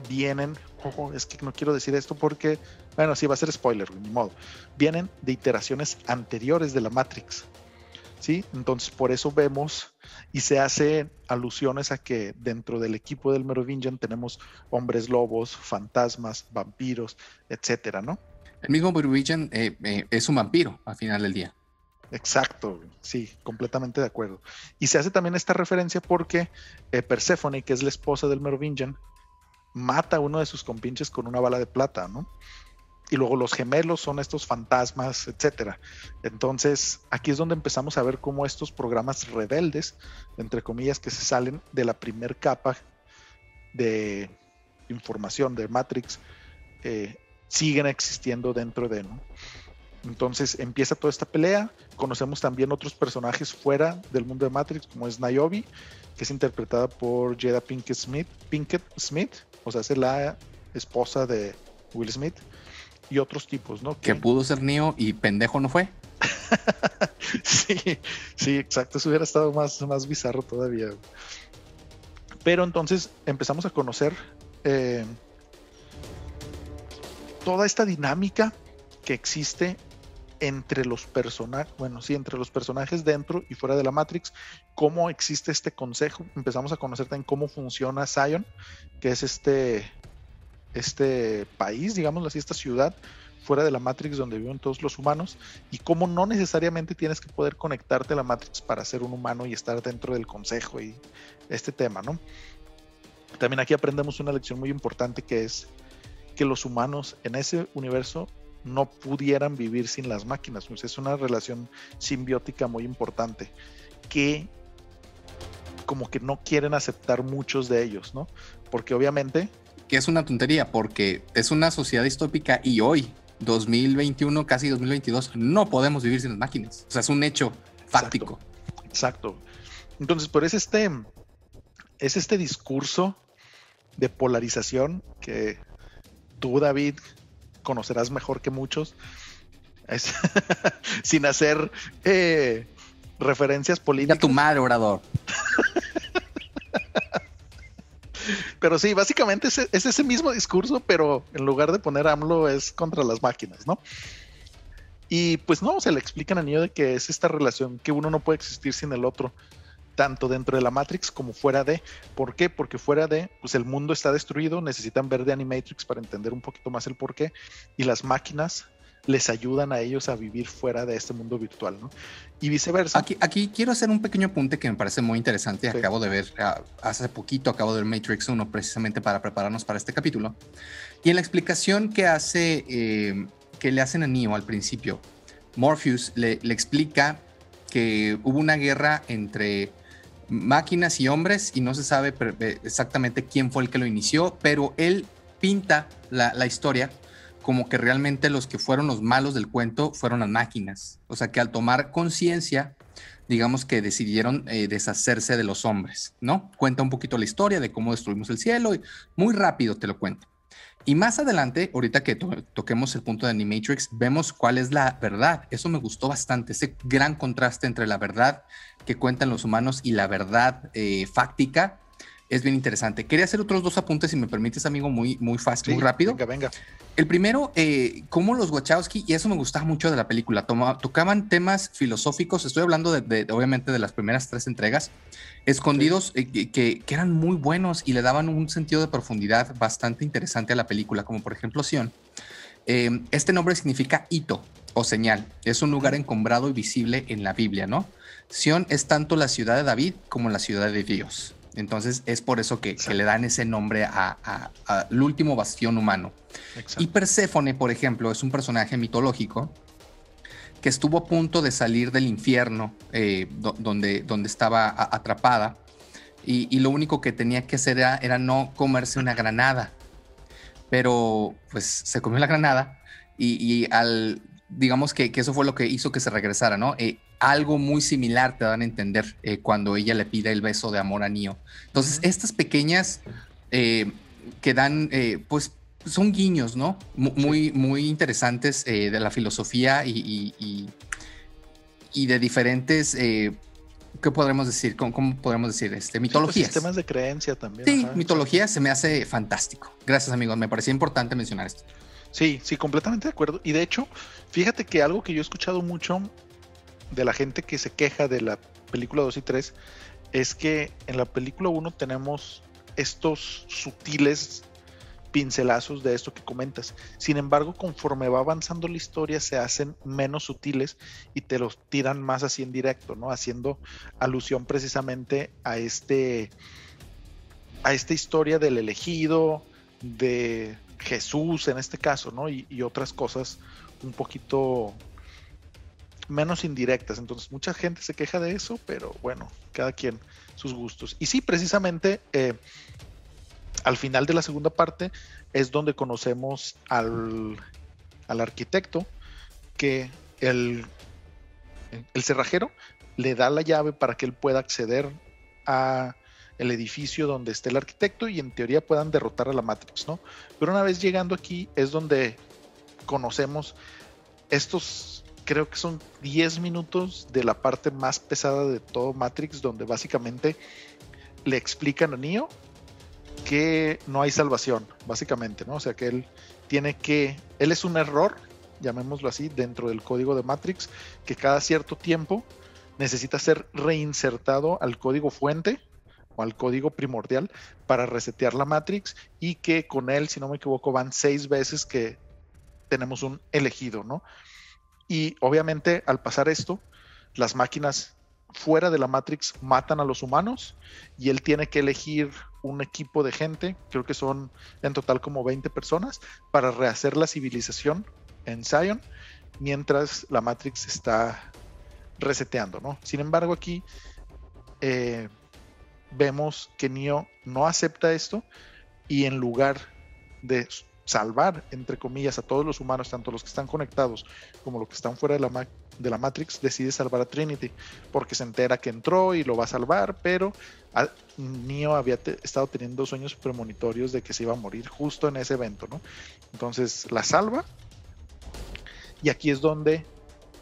vienen, ojo, es que no quiero decir esto porque bueno, sí, va a ser spoiler, ni modo. Vienen de iteraciones anteriores de la Matrix. ¿Sí? Entonces, por eso vemos y se hace alusiones a que dentro del equipo del Merovingian tenemos hombres lobos, fantasmas, vampiros, etcétera, ¿no? El mismo Merovingian eh, eh, es un vampiro al final del día. Exacto, sí, completamente de acuerdo. Y se hace también esta referencia porque eh, Persephone, que es la esposa del Merovingian, mata a uno de sus compinches con una bala de plata, ¿no? Y luego los gemelos son estos fantasmas, etcétera. Entonces, aquí es donde empezamos a ver cómo estos programas rebeldes, entre comillas, que se salen de la primer capa de información de Matrix, eh, siguen existiendo dentro de, ¿no? Entonces empieza toda esta pelea. Conocemos también otros personajes fuera del mundo de Matrix, como es Niobe, que es interpretada por Jada Pinkett Smith, Pinkett Smith, o sea, es la esposa de Will Smith y otros tipos, ¿no? Que, pudo ser Neo y pendejo no fue. (laughs) sí, sí, exacto. Eso hubiera estado más, más bizarro todavía. Pero entonces empezamos a conocer eh, toda esta dinámica que existe entre los personajes, bueno, sí, entre los personajes dentro y fuera de la Matrix, cómo existe este consejo. Empezamos a conocer también cómo funciona Zion, que es este este país, digamos así, esta ciudad fuera de la Matrix donde viven todos los humanos y cómo no necesariamente tienes que poder conectarte a la Matrix para ser un humano y estar dentro del consejo y este tema, ¿no? También aquí aprendemos una lección muy importante que es que los humanos en ese universo no pudieran vivir sin las máquinas. es una relación simbiótica muy importante que como que no quieren aceptar muchos de ellos, ¿no? Porque obviamente... Que es una tontería, porque es una sociedad distópica y hoy, 2021, casi 2022, no podemos vivir sin las máquinas. O sea, es un hecho fáctico. Exacto. Entonces, por eso este, es este discurso de polarización que tú, David, conocerás mejor que muchos, (laughs) sin hacer eh, referencias políticas. A tu madre, orador. (laughs) pero sí, básicamente es, ese mismo discurso, pero en lugar de poner AMLO es contra las máquinas, ¿no? Y pues no, se le explican a Neo de que es esta relación que uno no puede existir sin el otro, tanto dentro de la Matrix como fuera de. ¿Por qué? Porque fuera de, pues el mundo está destruido, necesitan ver de Animatrix para entender un poquito más el por qué, y las máquinas les ayudan a ellos a vivir fuera de este mundo virtual, ¿no? Y viceversa. Aquí, aquí quiero hacer un pequeño apunte que me parece muy interesante. Acabo de ver, ah, hace poquito acabo de ver Matrix 1 precisamente para prepararnos para este capítulo. Y en la explicación que hace, eh, que le hacen a Neo al principio, Morpheus le, le explica que hubo una guerra entre máquinas y hombres y no se sabe exactamente quién fue el que lo inició, pero él pinta la, la historia como que realmente los que fueron los malos del cuento fueron las máquinas. O sea que al tomar conciencia, digamos que decidieron eh, deshacerse de los hombres, ¿no? Cuenta un poquito la historia de cómo destruimos el cielo y muy rápido te lo cuento. Y más adelante, ahorita que toquemos el punto de Animatrix, vemos cuál es la verdad. Eso me gustó bastante, ese gran contraste entre la verdad que cuentan los humanos y la verdad eh, fáctica es bien interesante. Quería hacer otros dos apuntes, si me permites, amigo, muy, muy fácil, muy rápido. Venga, venga. El primero, eh, cómo los Wachowski, y eso me gustaba mucho de la película, tocaban temas filosóficos, estoy hablando de, obviamente de las primeras tres entregas, escondidos, eh, que, eran muy buenos y le daban un sentido de profundidad bastante interesante a la película, como por ejemplo Sion. Eh, este nombre significa hito o señal, es un lugar encombrado y visible en la Biblia, ¿no? Sion es tanto la ciudad de David como la ciudad de Dios. Entonces es por eso que, le dan ese nombre al último bastión humano. Y Perséfone, por ejemplo, es un personaje mitológico que estuvo a punto de salir del infierno eh, donde, donde estaba atrapada y, lo único que tenía que hacer era, no comerse una granada. Pero pues se comió la granada y, al, digamos que, eso fue lo que hizo que se regresara, ¿no? Eh, algo muy similar te dan a entender eh, cuando ella le pide el beso de amor a Neo. Entonces, estas pequeñas eh, que dan, eh, pues, son guiños, ¿no? muy, muy interesantes de la filosofía y, y, de diferentes, ¿qué podremos decir? ¿Cómo, podemos decir? Este, pues, mitologías. sistemas de creencia también. Sí, mitología se me hace fantástico. Gracias, amigos. Me parecía importante mencionar esto. Sí, sí, completamente de acuerdo. Y de hecho, fíjate que algo que yo he escuchado mucho de la gente que se queja de la película 2 y 3 es que en la película 1 tenemos estos sutiles pincelazos de esto que comentas. Sin embargo, conforme va avanzando la historia, se hacen menos sutiles y te los tiran más así en directo, ¿no? Haciendo alusión precisamente a este a esta historia del elegido, de Jesús en este caso, ¿no? Y, y otras cosas un poquito menos indirectas. Entonces, mucha gente se queja de eso, pero bueno, cada quien sus gustos. Y sí, precisamente eh, al final de la segunda parte es donde conocemos al, al arquitecto que el, el cerrajero le da la llave para que él pueda acceder a el edificio donde esté el arquitecto y en teoría puedan derrotar a la Matrix, ¿no? Pero una vez llegando aquí es donde conocemos estos creo que son 10 minutos de la parte más pesada de todo Matrix, donde básicamente le explican a Neo que no hay salvación, básicamente, ¿no? O sea que él tiene que, él es un error, llamémoslo así, dentro del código de Matrix, que cada cierto tiempo necesita ser reinsertado al código fuente o al código primordial para resetear la Matrix y que con él, si no me equivoco, van seis veces que tenemos un elegido, ¿no? Y obviamente al pasar esto, las máquinas fuera de la Matrix matan a los humanos y él tiene que elegir un equipo de gente, creo que son en total como 20 personas, para rehacer la civilización en Zion, mientras la Matrix está reseteando, ¿no? Sin embargo, aquí eh, vemos que Neo no acepta esto y en lugar de salvar, entre comillas, a todos los humanos, tanto los que están conectados como los que están fuera de la, de la Matrix, decide salvar a Trinity, porque se entera que entró y lo va a salvar, pero Neo había estado teniendo sueños premonitorios de que se iba a morir justo en ese evento, ¿no? Entonces la salva, y aquí es donde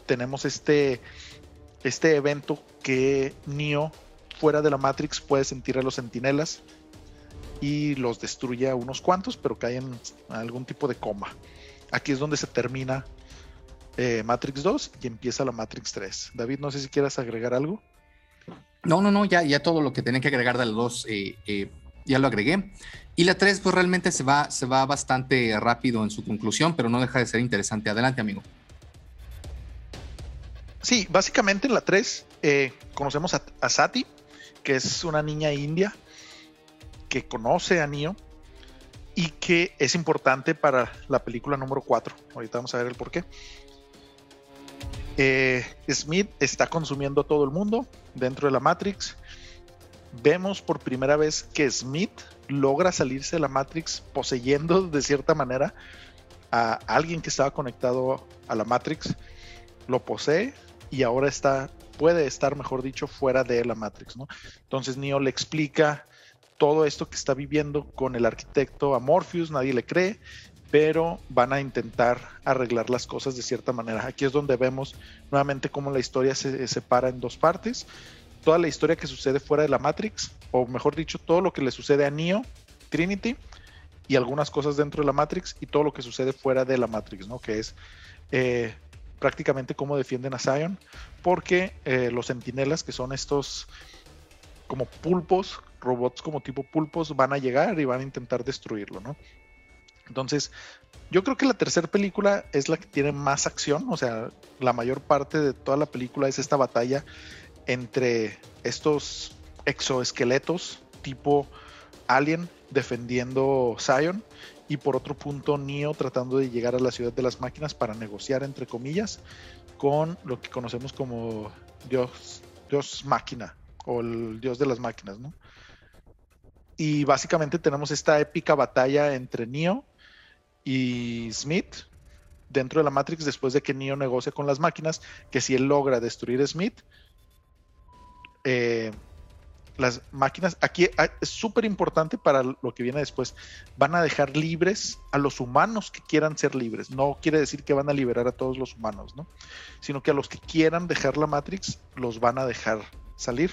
tenemos este, este evento que Neo fuera de la Matrix puede sentir a los sentinelas y los destruye a unos cuantos, pero caen en algún tipo de coma. Aquí es donde se termina eh, Matrix 2 y empieza la Matrix 3. David, no sé si quieras agregar algo. No, no, no, ya, ya todo lo que tenía que agregar de los dos eh, eh, ya lo agregué. Y la 3, pues realmente se va, se va bastante rápido en su conclusión, pero no deja de ser interesante. Adelante, amigo. Sí, básicamente en la 3 conocemos a, a Sati, que es una niña india que conoce a Neo y que es importante para la película número 4. Ahorita vamos a ver el por qué. Eh, Smith está consumiendo a todo el mundo dentro de la Matrix. Vemos por primera vez que Smith logra salirse de la Matrix poseyendo de cierta manera a alguien que estaba conectado a la Matrix. Lo posee y ahora está puede estar, mejor dicho, fuera de la Matrix. Entonces Neo le explica todo esto que está viviendo con el arquitecto Amorpheus, nadie le cree, pero van a intentar arreglar las cosas de cierta manera. Aquí es donde vemos nuevamente cómo la historia se separa en dos partes. Toda la historia que sucede fuera de la Matrix, o mejor dicho, todo lo que le sucede a Neo, Trinity, y algunas cosas dentro de la Matrix, y todo lo que sucede fuera de la Matrix, ¿no? Que es eh, prácticamente cómo defienden a Zion, porque eh, los sentinelas, que son estos como pulpos, robots como tipo pulpos, van a llegar y van a intentar destruirlo, ¿no? Entonces, yo creo que la tercera película es la que tiene más acción, o sea, la mayor parte de toda la película es esta batalla entre estos exoesqueletos tipo Alien defendiendo Zion y por otro punto Neo tratando de llegar a la ciudad de las máquinas para negociar entre comillas con lo que conocemos como Dios, Dios máquina o el Dios de las máquinas, ¿no? Y básicamente tenemos esta épica batalla entre Neo y Smith dentro de la Matrix después de que Neo negocia con las máquinas, que si él logra destruir Smith, eh, las máquinas, aquí ah, es súper importante para lo que viene después, van a dejar libres a los humanos que quieran ser libres. No quiere decir que van a liberar a todos los humanos, ¿no? Sino que a los que quieran dejar la Matrix, los van a dejar salir.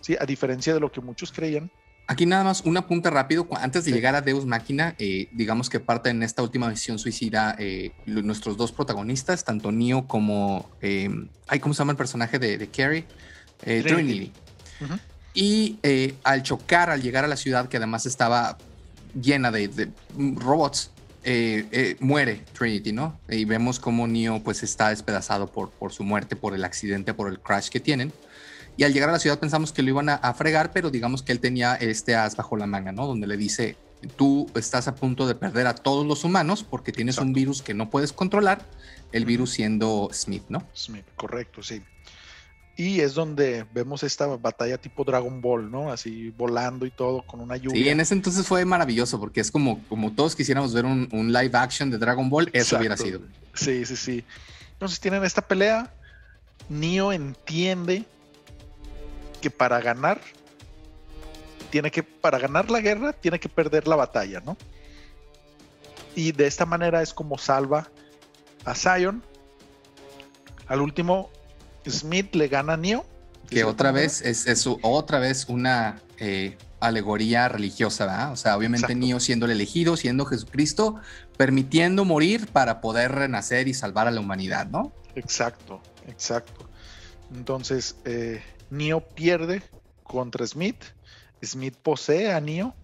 ¿Sí? A diferencia de lo que muchos creían. Aquí nada más una punta rápido, antes de llegar a Deus Máquina, eh, digamos que parte en esta última misión suicida eh, nuestros dos protagonistas, tanto Neo como, eh, ¿cómo se llama el personaje de, de Carrie? Trinity. Y eh, al chocar, al llegar a la ciudad, que además estaba llena de, robots, eh, eh, muere Trinity, ¿no? Y vemos cómo Neo pues está despedazado por, por su muerte, por el accidente, por el crash que tienen. Y al llegar a la ciudad pensamos que lo iban a, fregar, pero digamos que él tenía este as bajo la manga, ¿no? Donde le dice, tú estás a punto de perder a todos los humanos porque tienes un virus que no puedes controlar, el virus siendo Smith, ¿no? Smith, correcto, sí. Y es donde vemos esta batalla tipo Dragon Ball, ¿no? Así volando y todo con una lluvia. Sí, en ese entonces fue maravilloso porque es como, como todos quisiéramos ver un, live action de Dragon Ball, eso hubiera sido. Sí, sí, sí. Entonces tienen esta pelea. Neo entiende que para ganar, tiene que, para ganar la guerra, tiene que perder la batalla, ¿no? Y de esta manera es como salva a Zion. Al último Smith le gana a Neo. Que otra vez es, otra vez una eh, alegoría religiosa, ¿verdad? O sea, obviamente Neo siendo el elegido, siendo Jesucristo, permitiendo morir para poder renacer y salvar a la humanidad, ¿no? Exacto, exacto. Entonces, eh, Neo pierde contra Smith, Smith posee a Neo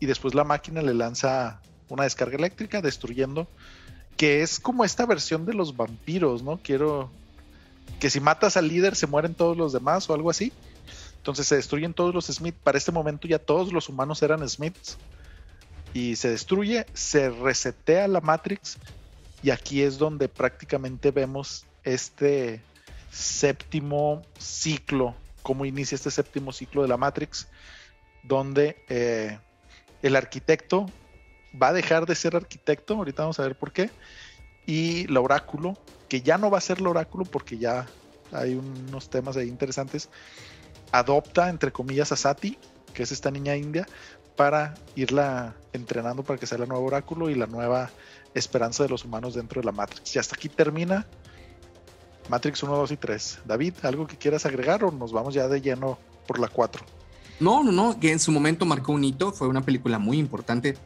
y después la máquina le lanza una descarga eléctrica destruyendo que es como esta versión de los vampiros, ¿no? Quiero que si matas al líder se mueren todos los demás o algo así. Entonces se destruyen todos los Smith. Para este momento ya todos los humanos eran Smiths. Y se destruye, se resetea la Matrix. Y aquí es donde prácticamente vemos este séptimo ciclo, cómo inicia este séptimo ciclo de la Matrix, donde eh, el arquitecto va a dejar de ser arquitecto, ahorita vamos a ver por qué, y el oráculo, que ya no va a ser el oráculo porque ya hay unos temas ahí interesantes, adopta, entre comillas, a Sati, que es esta niña india, para irla entrenando para que sea el nuevo oráculo y la nueva esperanza de los humanos dentro de la Matrix. Y hasta aquí termina Matrix 1, 2 y 3. David, ¿algo que quieras agregar o nos vamos ya de lleno por la 4? No, no, no, que en su momento marcó un hito, fue una película muy importante.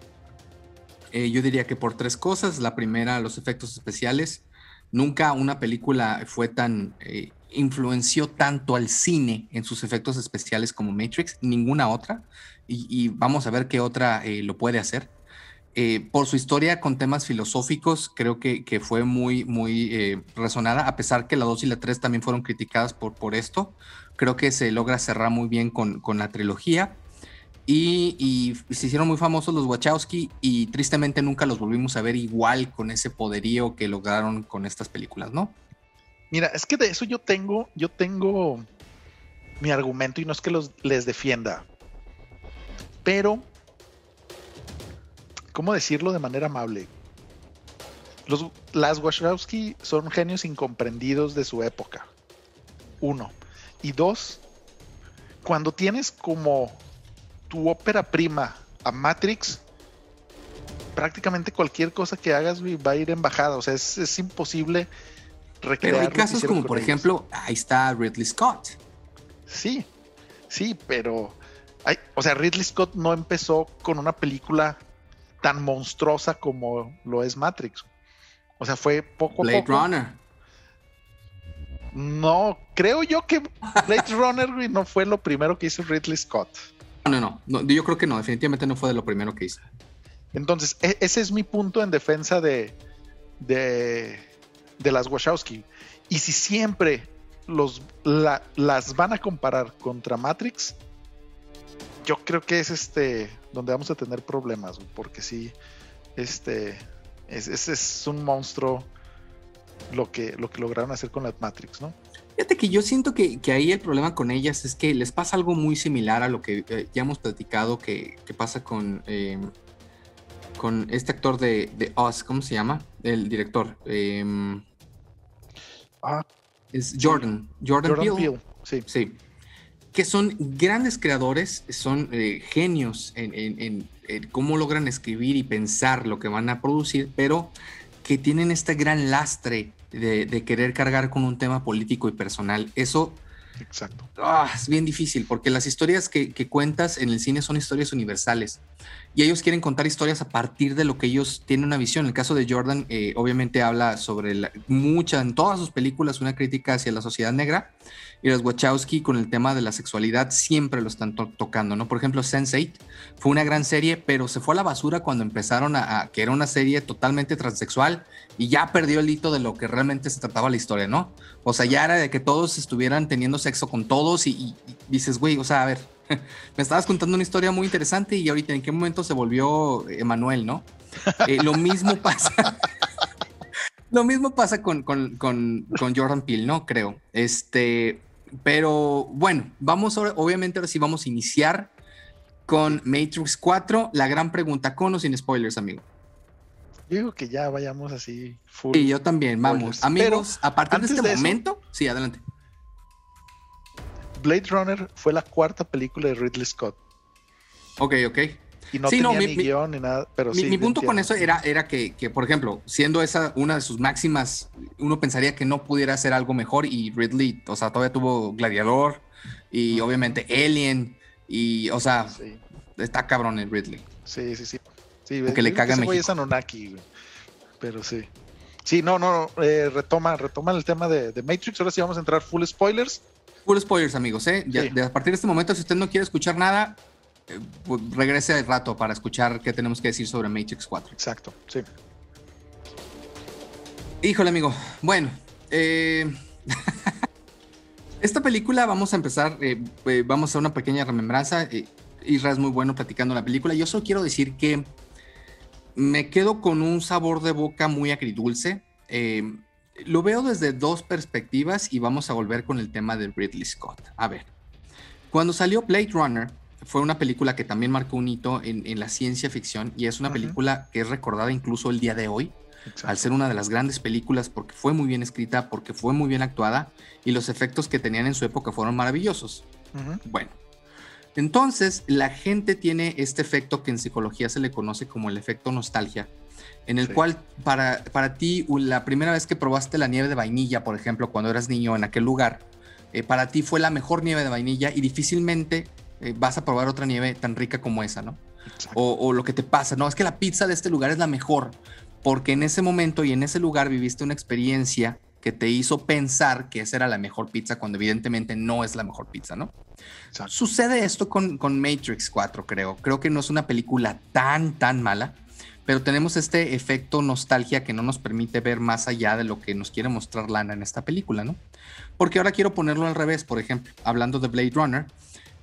Eh, yo diría que por tres cosas. La primera, los efectos especiales. Nunca una película fue tan eh, influenció tanto al cine en sus efectos especiales como Matrix, ninguna otra, y, vamos a ver qué otra eh, lo puede hacer. Eh, por su historia con temas filosóficos, creo que, fue muy, muy eh, resonada, a pesar que la 2 y la 3 también fueron criticadas por, por esto. Creo que se logra cerrar muy bien con, con la trilogía. Y, y, se hicieron muy famosos los Wachowski y tristemente nunca los volvimos a ver igual con ese poderío que lograron con estas películas, ¿no? Mira, es que de eso yo tengo, yo tengo mi argumento y no es que los, les defienda, pero, ¿cómo decirlo de manera amable? Los, las Wachowski son genios incomprendidos de su época. Uno. Y dos, cuando tienes como tu ópera prima a Matrix, prácticamente cualquier cosa que hagas va a ir en bajada. O sea, es, es imposible pero hay casos como, por ejemplo, ahí está Ridley Scott. Sí, sí, pero. Hay, o sea, Ridley Scott no empezó con una película tan monstruosa como lo es Matrix. O sea, fue poco Blade Runner. No, creo yo que Blade Runner no fue lo primero que hizo Ridley Scott. No, no, no, yo creo que no, definitivamente no fue de lo primero que hizo. Entonces, e, ese es mi punto en defensa de, de de las Wachowski. Y si siempre los, las van a comparar contra Matrix, yo creo que es este donde vamos a tener problemas, porque sí, este es, es, un monstruo lo que, lo que lograron hacer con la Matrix, ¿no? Fíjate que yo siento que, ahí el problema con ellas es que les pasa algo muy similar a lo que eh, ya hemos platicado que, pasa con, eh, con este actor de, de Oz, ¿cómo se llama? El director. Em, Ah, es Jordan. Jordan, Peele. Sí. sí. Que son grandes creadores, son eh, genios en, cómo logran escribir y pensar lo que van a producir, pero que tienen este gran lastre de, querer cargar con un tema político y personal. Eso Exacto. Ah, es bien difícil porque las historias que, cuentas en el cine son historias universales y ellos quieren contar historias a partir de lo que ellos tienen una visión. El caso de Jordan, eh, obviamente habla sobre la, mucha, en todas sus películas, una crítica hacia la sociedad negra y los Wachowski con el tema de la sexualidad siempre lo están tocando, ¿no? Por ejemplo, Sense8 fue una gran serie, pero se fue a la basura cuando empezaron a, que era una serie totalmente transexual y ya perdió el hito de lo que realmente se trataba la historia, ¿no? O sea, ya era de que todos estuvieran teniendo sexo con todos y, dices, güey, o sea, a ver, (laughs) me estabas contando una historia muy interesante y ahorita en qué momento se volvió Emanuel, ¿no? Eh, lo mismo (laughs) pasa. (laughs) Lo mismo pasa con, con, con, con, Jordan Peele, ¿no? Creo. Este, pero bueno, vamos ahora, obviamente ahora sí vamos a iniciar con Matrix 4. La gran pregunta, con o sin spoilers, amigo. Digo que ya vayamos así full. Y yo también, vamos. Amigos, a partir de este momento, sí, adelante. Blade Runner fue la cuarta película de Ridley Scott. Ok, ok. Y no tenía ni guion ni nada, pero mi, sí. Mi punto con eso era, era que, por ejemplo, siendo esa una de sus máximas, uno pensaría que no pudiera hacer algo mejor y Ridley, o sea, todavía tuvo Gladiador y obviamente Alien y, o sea, está cabrón el Ridley. Sí, sí, sí. sí Porque le caga. Es Anunnaki, pero sí. Sí, no, no, eh, retoma, retoma el tema de, de, Matrix. Ahora sí vamos a entrar full spoilers. Full spoilers, amigos, ¿eh? a partir de este momento, si usted no quiere escuchar nada, eh, pues, regrese al rato para escuchar qué tenemos que decir sobre Matrix 4. Exacto, sí. Híjole, amigo. Bueno, eh, (laughs) esta película vamos a empezar, eh, vamos a hacer una pequeña remembranza. Isra es muy bueno platicando la película. Yo solo quiero decir que me quedo con un sabor de boca muy agridulce. Lo veo desde dos perspectivas y vamos a volver con el tema de Ridley Scott. A ver, cuando salió Blade Runner, fue una película que también marcó un hito en, la ciencia ficción y es una película que es recordada incluso el día de hoy, al ser una de las grandes películas porque fue muy bien escrita, porque fue muy bien actuada y los efectos que tenían en su época fueron maravillosos. Bueno, entonces la gente tiene este efecto que en psicología se le conoce como el efecto nostalgia, en el cual para, para ti la primera vez que probaste la nieve de vainilla, por ejemplo, cuando eras niño en aquel lugar, eh, para ti fue la mejor nieve de vainilla y difícilmente eh, vas a probar otra nieve tan rica como esa, ¿no? O, lo que te pasa, no, es que la pizza de este lugar es la mejor, porque en ese momento y en ese lugar viviste una experiencia que te hizo pensar que esa era la mejor pizza cuando evidentemente no es la mejor pizza, ¿no? Sucede esto con, con Matrix 4, creo. Creo que no es una película tan, tan mala, pero tenemos este efecto nostalgia que no nos permite ver más allá de lo que nos quiere mostrar Lana en esta película, ¿no? Porque ahora quiero ponerlo al revés, por ejemplo, hablando de Blade Runner,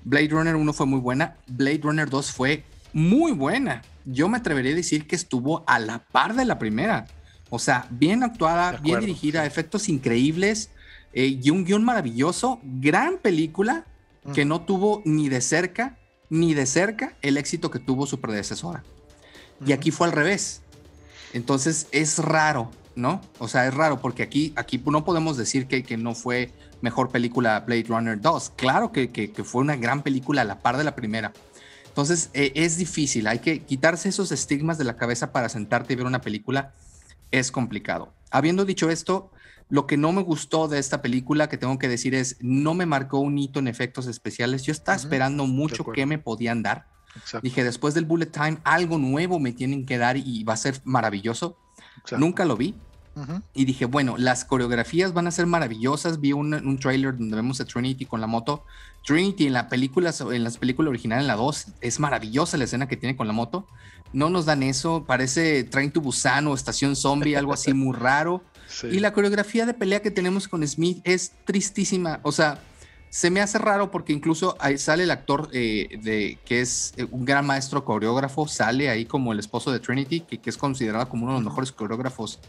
Blade Runner 1 fue muy buena, Blade Runner 2 fue muy buena. Yo me atrevería a decir que estuvo a la par de la primera. O sea, bien actuada, bien dirigida, efectos increíbles eh, y un guion maravilloso. Gran película que no tuvo ni de cerca, ni de cerca el éxito que tuvo su predecesora. Y aquí fue al revés. Entonces es raro, ¿no? O sea, es raro porque aquí, aquí no podemos decir que, que no fue mejor película Blade Runner 2. Claro que, fue una gran película a la par de la primera. Entonces eh, es difícil, hay que quitarse esos estigmas de la cabeza para sentarte y ver una película. Es complicado. Habiendo dicho esto, lo que no me gustó de esta película, que tengo que decir es, no me marcó un hito en efectos especiales. Yo estaba esperando mucho que me podían dar. Dije, después del Bullet Time, algo nuevo me tienen que dar y va a ser maravilloso. Nunca lo vi. Y dije, bueno, las coreografías van a ser maravillosas. Vi un, un, trailer donde vemos a Trinity con la moto. Trinity en la película, en las películas originales, en la 2, es maravillosa la escena que tiene con la moto. No nos dan eso, parece Train to Busan o Estación Zombie, algo así (laughs) muy raro. Y la coreografía de pelea que tenemos con Smith es tristísima. O sea, se me hace raro porque incluso ahí sale el actor eh, de, que es eh, un gran maestro coreógrafo, sale ahí como el esposo de Trinity, que, es considerado como uno de los mejores coreógrafos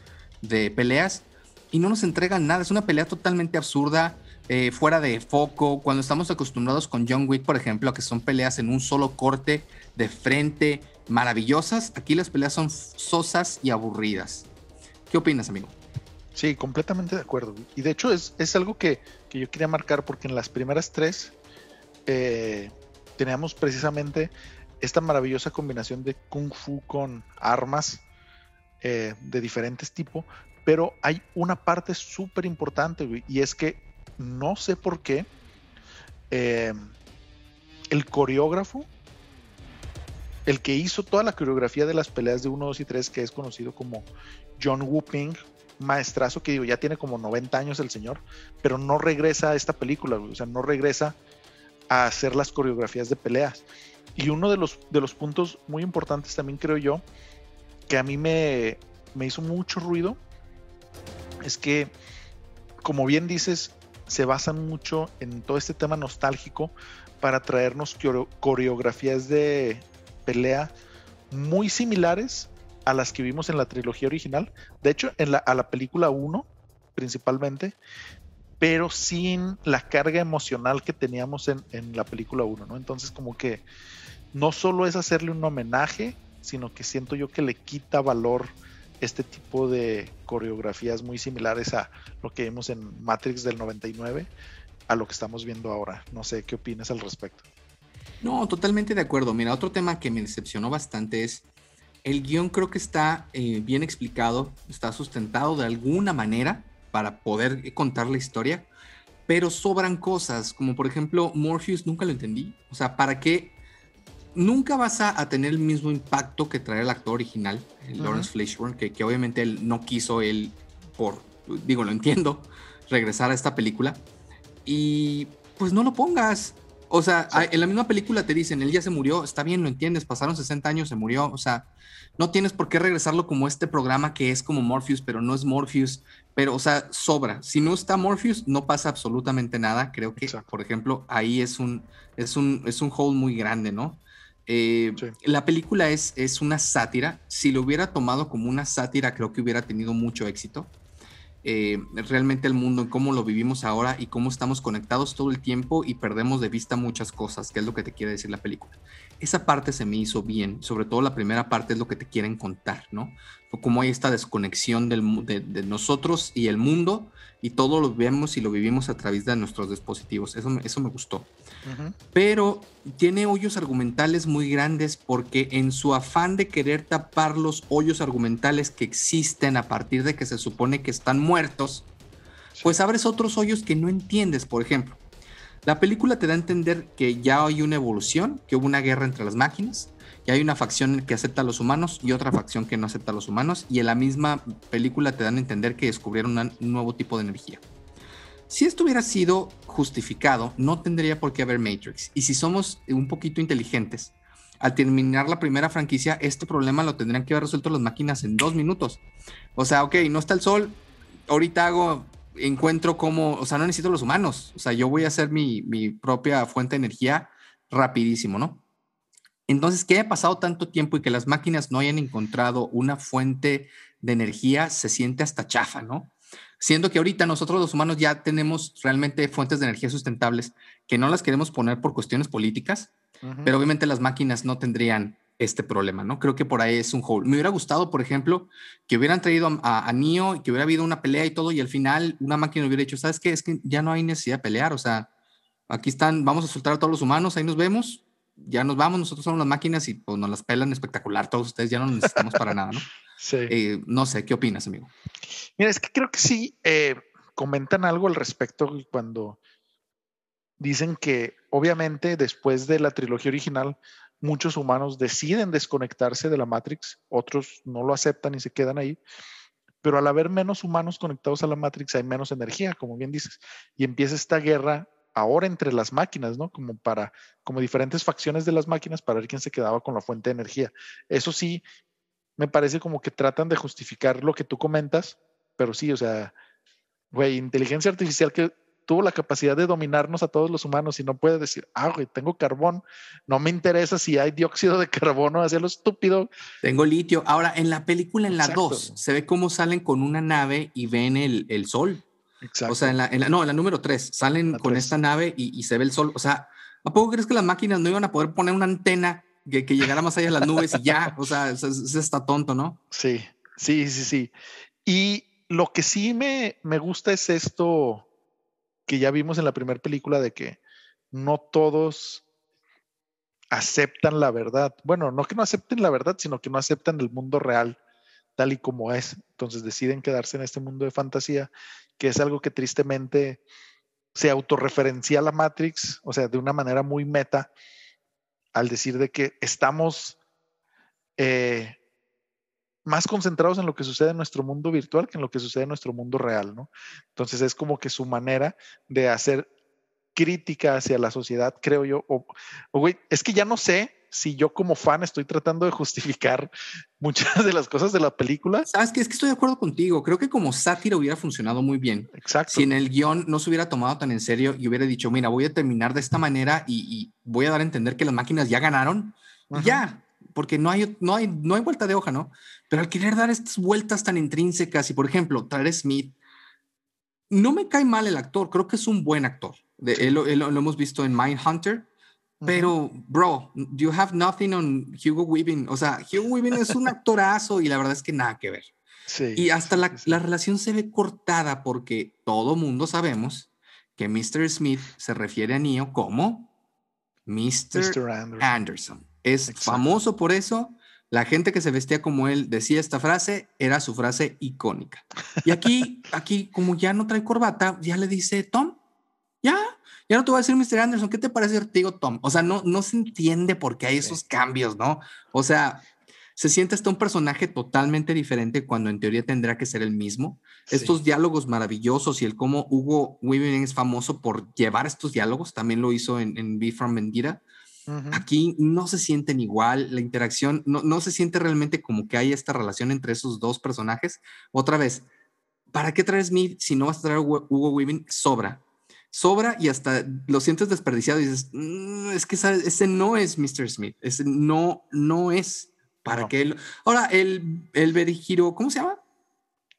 de peleas y no nos entregan nada. Es una pelea totalmente absurda, eh, fuera de foco. Cuando estamos acostumbrados con John Wick, por ejemplo, a que son peleas en un solo corte, de frente, maravillosas, aquí las peleas son sosas y aburridas. ¿Qué opinas, amigo? Sí, completamente de acuerdo. Y de hecho es, algo que, yo quería marcar porque en las primeras tres eh, teníamos precisamente esta maravillosa combinación de kung fu con armas eh, de diferentes tipos, pero hay una parte súper importante, y es que no sé por qué eh, el coreógrafo, el que hizo toda la coreografía de las peleas de 1, 2 y 3, que es conocido como John Whooping, maestrazo que digo, ya tiene como 90 años el señor, pero no regresa a esta película, o sea, no regresa a hacer las coreografías de peleas. Y uno de los, de los puntos muy importantes también creo yo que a mí me, hizo mucho ruido es que, como bien dices, se basan mucho en todo este tema nostálgico para traernos coreografías de pelea muy similares a las que vimos en la trilogía original. De hecho, en la, a la película 1 principalmente, pero sin la carga emocional que teníamos en, en la película 1, ¿no? Entonces como que no solo es hacerle un homenaje sino que siento yo que le quita valor este tipo de coreografías muy similares a lo que vimos en Matrix del 99 a lo que estamos viendo ahora. No sé qué opinas al respecto. No, totalmente de acuerdo. Mira, otro tema que me decepcionó bastante es el guion creo que está eh, bien explicado, está sustentado de alguna manera para poder contar la historia, pero sobran cosas, como por ejemplo Morpheus nunca lo entendí. O sea, ¿para qué nunca vas a, tener el mismo impacto que trae el actor original, Lawrence Fishburne, que, obviamente él no quiso, él, por, digo, lo entiendo, regresar a esta película. Y pues no lo pongas. O sea, en la misma película te dicen, él ya se murió, está bien, lo entiendes, pasaron 60 años, se murió, o sea, no tienes por qué regresarlo como este programa que es como Morpheus, pero no es Morpheus, pero, o sea, sobra. Si no está Morpheus, no pasa absolutamente nada. Creo que, por ejemplo, ahí es un, es un, es un hole muy grande, ¿no? Eh, la película es, es una sátira. Si lo hubiera tomado como una sátira, creo que hubiera tenido mucho éxito. Eh, realmente el mundo, en cómo lo vivimos ahora y cómo estamos conectados todo el tiempo y perdemos de vista muchas cosas, que es lo que te quiere decir la película. Esa parte se me hizo bien, sobre todo la primera parte es lo que te quieren contar, ¿no? Cómo hay esta desconexión del, de, de, nosotros y el mundo y todo lo vemos y lo vivimos a través de nuestros dispositivos. Eso, eso me gustó. Pero tiene hoyos argumentales muy grandes porque en su afán de querer tapar los hoyos argumentales que existen a partir de que se supone que están muertos, pues abres otros hoyos que no entiendes, por ejemplo. La película te da a entender que ya hay una evolución, que hubo una guerra entre las máquinas, que hay una facción que acepta a los humanos y otra facción que no acepta a los humanos, y en la misma película te dan a entender que descubrieron un nuevo tipo de energía. Si esto hubiera sido justificado, no tendría por qué haber Matrix. Y si somos un poquito inteligentes, al terminar la primera franquicia, este problema lo tendrían que haber resuelto las máquinas en dos minutos. O sea, ok, no está el sol, ahorita hago, encuentro cómo, o sea, no necesito los humanos. O sea, yo voy a hacer mi, mi propia fuente de energía rapidísimo, ¿no? Entonces, que haya pasado tanto tiempo y que las máquinas no hayan encontrado una fuente de energía, se siente hasta chafa, ¿no? Siendo que ahorita nosotros los humanos ya tenemos realmente fuentes de energía sustentables que no las queremos poner por cuestiones políticas, pero obviamente las máquinas no tendrían este problema, ¿no? Creo que por ahí es un hole. Me hubiera gustado, por ejemplo, que hubieran traído a, a Neo, que hubiera habido una pelea y todo, y al final una máquina hubiera dicho, ¿sabes qué? Es que ya no hay necesidad de pelear, o sea, aquí están, vamos a soltar a todos los humanos, ahí nos vemos, ya nos vamos, nosotros somos las máquinas y pues nos las pelan espectacular, todos ustedes ya no necesitamos para nada, ¿no? (laughs) Sí. Eh, no sé, ¿qué opinas, amigo? Mira, es que creo que sí eh, comentan algo al respecto cuando dicen que obviamente después de la trilogía original muchos humanos deciden desconectarse de la Matrix, otros no lo aceptan y se quedan ahí, pero al haber menos humanos conectados a la Matrix hay menos energía, como bien dices, y empieza esta guerra ahora entre las máquinas, ¿no? Como para, como diferentes facciones de las máquinas para ver quién se quedaba con la fuente de energía. Eso sí, me parece como que tratan de justificar lo que tú comentas, pero sí, o sea, güey, inteligencia artificial que tuvo la capacidad de dominarnos a todos los humanos y no puede decir, ah, güey, tengo carbón, no me interesa si hay dióxido de carbono, hacia lo estúpido. Tengo litio. Ahora, en la película, en la 2, se ve cómo salen con una nave y ven el, el sol. Exacto. O sea, en la, en la, no, en la número 3, salen con esta nave y, y, se ve el sol. O sea, ¿a poco crees que las máquinas no iban a poder poner una antena que, que llegara más allá de las nubes y ya? O sea, eso, eso está tonto, ¿no? Sí, sí, sí, sí. Y lo que sí me, me gusta es esto que ya vimos en la primera película de que no todos aceptan la verdad. Bueno, no que no acepten la verdad, sino que no aceptan el mundo real tal y como es. Entonces deciden quedarse en este mundo de fantasía, que es algo que tristemente se autorreferencia a la Matrix, o sea, de una manera muy meta, al decir de que estamos eh, más concentrados en lo que sucede en nuestro mundo virtual que en lo que sucede en nuestro mundo real, ¿no? Entonces es como que su manera de hacer crítica hacia la sociedad, creo yo, o, o güey, es que ya no sé si yo como fan estoy tratando de justificar (laughs) muchas de las cosas de la película. Sabes que es que estoy de acuerdo contigo. Creo que como sátira hubiera funcionado muy bien. Exacto. Si en el guion no se hubiera tomado tan en serio y hubiera dicho, mira, voy a terminar de esta manera y, y voy a dar a entender que las máquinas ya ganaron. Ya, porque no hay, no, hay, no hay vuelta de hoja, ¿no? Pero al querer dar estas vueltas tan intrínsecas y, por ejemplo, traer Smith, no me cae mal el actor, creo que es un buen actor. De, sí. él, él, lo hemos visto en Mindhunter, pero, bro, you have nothing on Hugo Weaving. O sea, Hugo Weaving es un actorazo y la verdad es que nada que ver. Sí, y hasta sí, la, sí. la, relación se ve cortada porque todo mundo sabemos que Mr. Smith se refiere a Neo como Mr. Mr. Anderson. Anderson. Es Exacto. famoso por eso. La gente que se vestía como él decía esta frase, era su frase icónica. Y aquí, aquí, como ya no trae corbata, ya le dice Tom, ya, ya no te voy a decir Mr. Anderson, ¿qué te parece? Te digo Tom. O sea, no, no se entiende por qué hay esos cambios, ¿no? O sea, se siente hasta un personaje totalmente diferente cuando en teoría tendrá que ser el mismo. Estos diálogos maravillosos y el cómo Hugo Weaving es famoso por llevar estos diálogos, también lo hizo en, en Be From Vendira. Aquí no se sienten igual, la interacción no, no se siente realmente como que hay esta relación entre esos dos personajes. Otra vez, ¿para qué traes Smith si no vas a traer Hugo Weaving? Sobra sobra y hasta lo sientes desperdiciado y dices, mm, es que ese no es Mr. Smith, ese no, no es. ¿Para que él? Ahora, el, el Berigiro, ¿cómo se llama?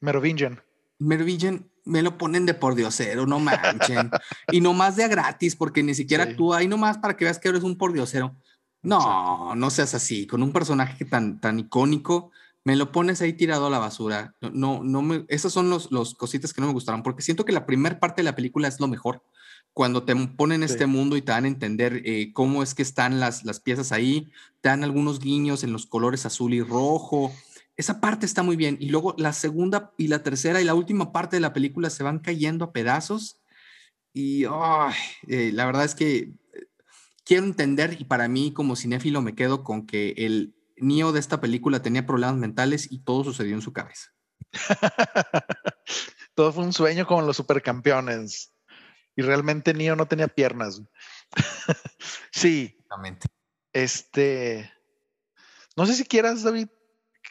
Merovingian. Merovingian, me lo ponen de por diosero, no manchen. (laughs) y nomás de a gratis, porque ni siquiera actúa ahí nomás para que veas que eres un por diosero. No, no seas así. Con un personaje tan, tan icónico, me lo pones ahí tirado a la basura. No, no, me, esos son los, los cositas que no me gustaron, porque siento que la primera parte de la película es lo mejor cuando te ponen este mundo y te dan a entender eh, cómo es que están las, las piezas ahí, te dan algunos guiños en los colores azul y rojo. Esa parte está muy bien. Y luego la segunda y la tercera y la última parte de la película se van cayendo a pedazos. Y eh, la verdad es que eh, quiero entender y para mí como cinéfilo me quedo con que el Neo de esta película tenía problemas mentales y todo sucedió en su cabeza. (laughs) todo fue un sueño como los supercampeones y realmente Neo no tenía piernas. (laughs) sí. Exactamente. Este, no sé si quieras, David,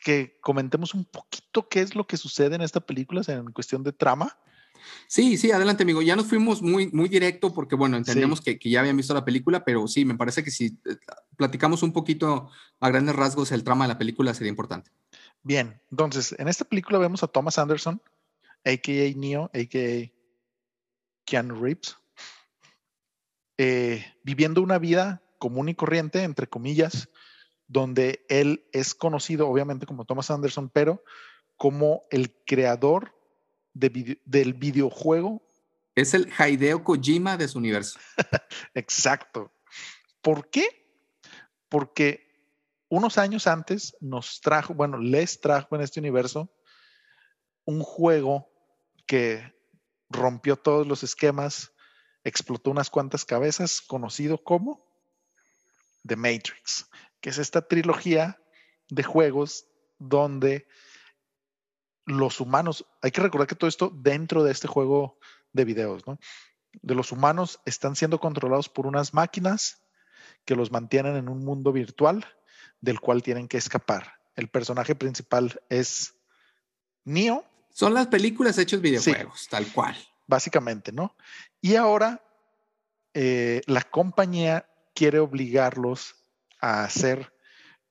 que comentemos un poquito qué es lo que sucede en esta película en cuestión de trama. Sí, sí, adelante, amigo. Ya nos fuimos muy, muy directo porque, bueno, entendemos que, que, ya habían visto la película, pero sí, me parece que si eh, platicamos un poquito a grandes rasgos el trama de la película sería importante. Bien, entonces, en esta película vemos a Thomas Anderson, a.k.a. Neo, a.k.a. Keanu Reeves, eh, viviendo una vida común y corriente, entre comillas, donde él es conocido obviamente como Thomas Anderson, pero como el creador del videojuego. Es el Hideo Kojima de su universo. (laughs) Exacto. ¿Por qué? Porque unos años antes nos trajo, bueno, les trajo en este universo un juego que rompió todos los esquemas, explotó unas cuantas cabezas, conocido como The Matrix, que es esta trilogía de juegos donde los humanos, hay que recordar que todo esto dentro de este juego de videos, ¿no? De los humanos están siendo controlados por unas máquinas que los mantienen en un mundo virtual del cual tienen que escapar. El personaje principal es Neo, son las películas hechas videojuegos, tal cual. Básicamente, ¿no? Y ahora eh, la compañía quiere obligarlos a hacer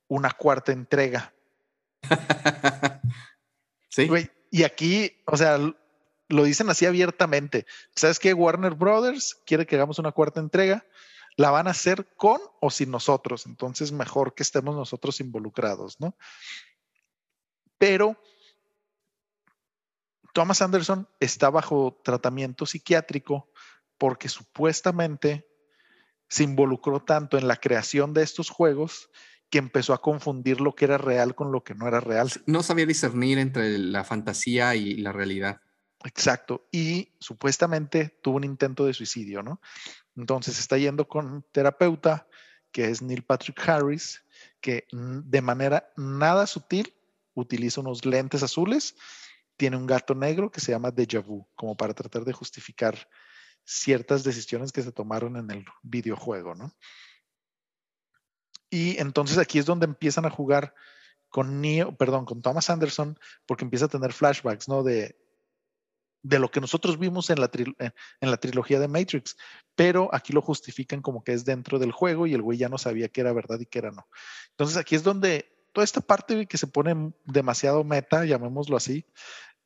una cuarta entrega. (laughs) y aquí, o sea, lo dicen así abiertamente. ¿Sabes qué? Warner Brothers quiere que hagamos una cuarta entrega. La van a hacer con o sin nosotros. Entonces, mejor que estemos nosotros involucrados, ¿no? Pero Thomas Anderson está bajo tratamiento psiquiátrico porque supuestamente se involucró tanto en la creación de estos juegos que empezó a confundir lo que era real con lo que no era real. No sabía discernir entre la fantasía y la realidad. Exacto. Y supuestamente tuvo un intento de suicidio, ¿no? Entonces está yendo con un terapeuta que es Neil Patrick Harris, que de manera nada sutil utiliza unos lentes azules tiene un gato negro que se llama Deja Vu, como para tratar de justificar ciertas decisiones que se tomaron en el videojuego, ¿no? Y entonces aquí es donde empiezan a jugar con Neo, perdón, con Thomas Anderson, porque empieza a tener flashbacks, ¿no? De, de lo que nosotros vimos en la, en la trilogía de Matrix, pero aquí lo justifican como que es dentro del juego y el güey ya no sabía qué era verdad y qué era no. Entonces aquí es donde toda esta parte que se pone demasiado meta, llamémoslo así,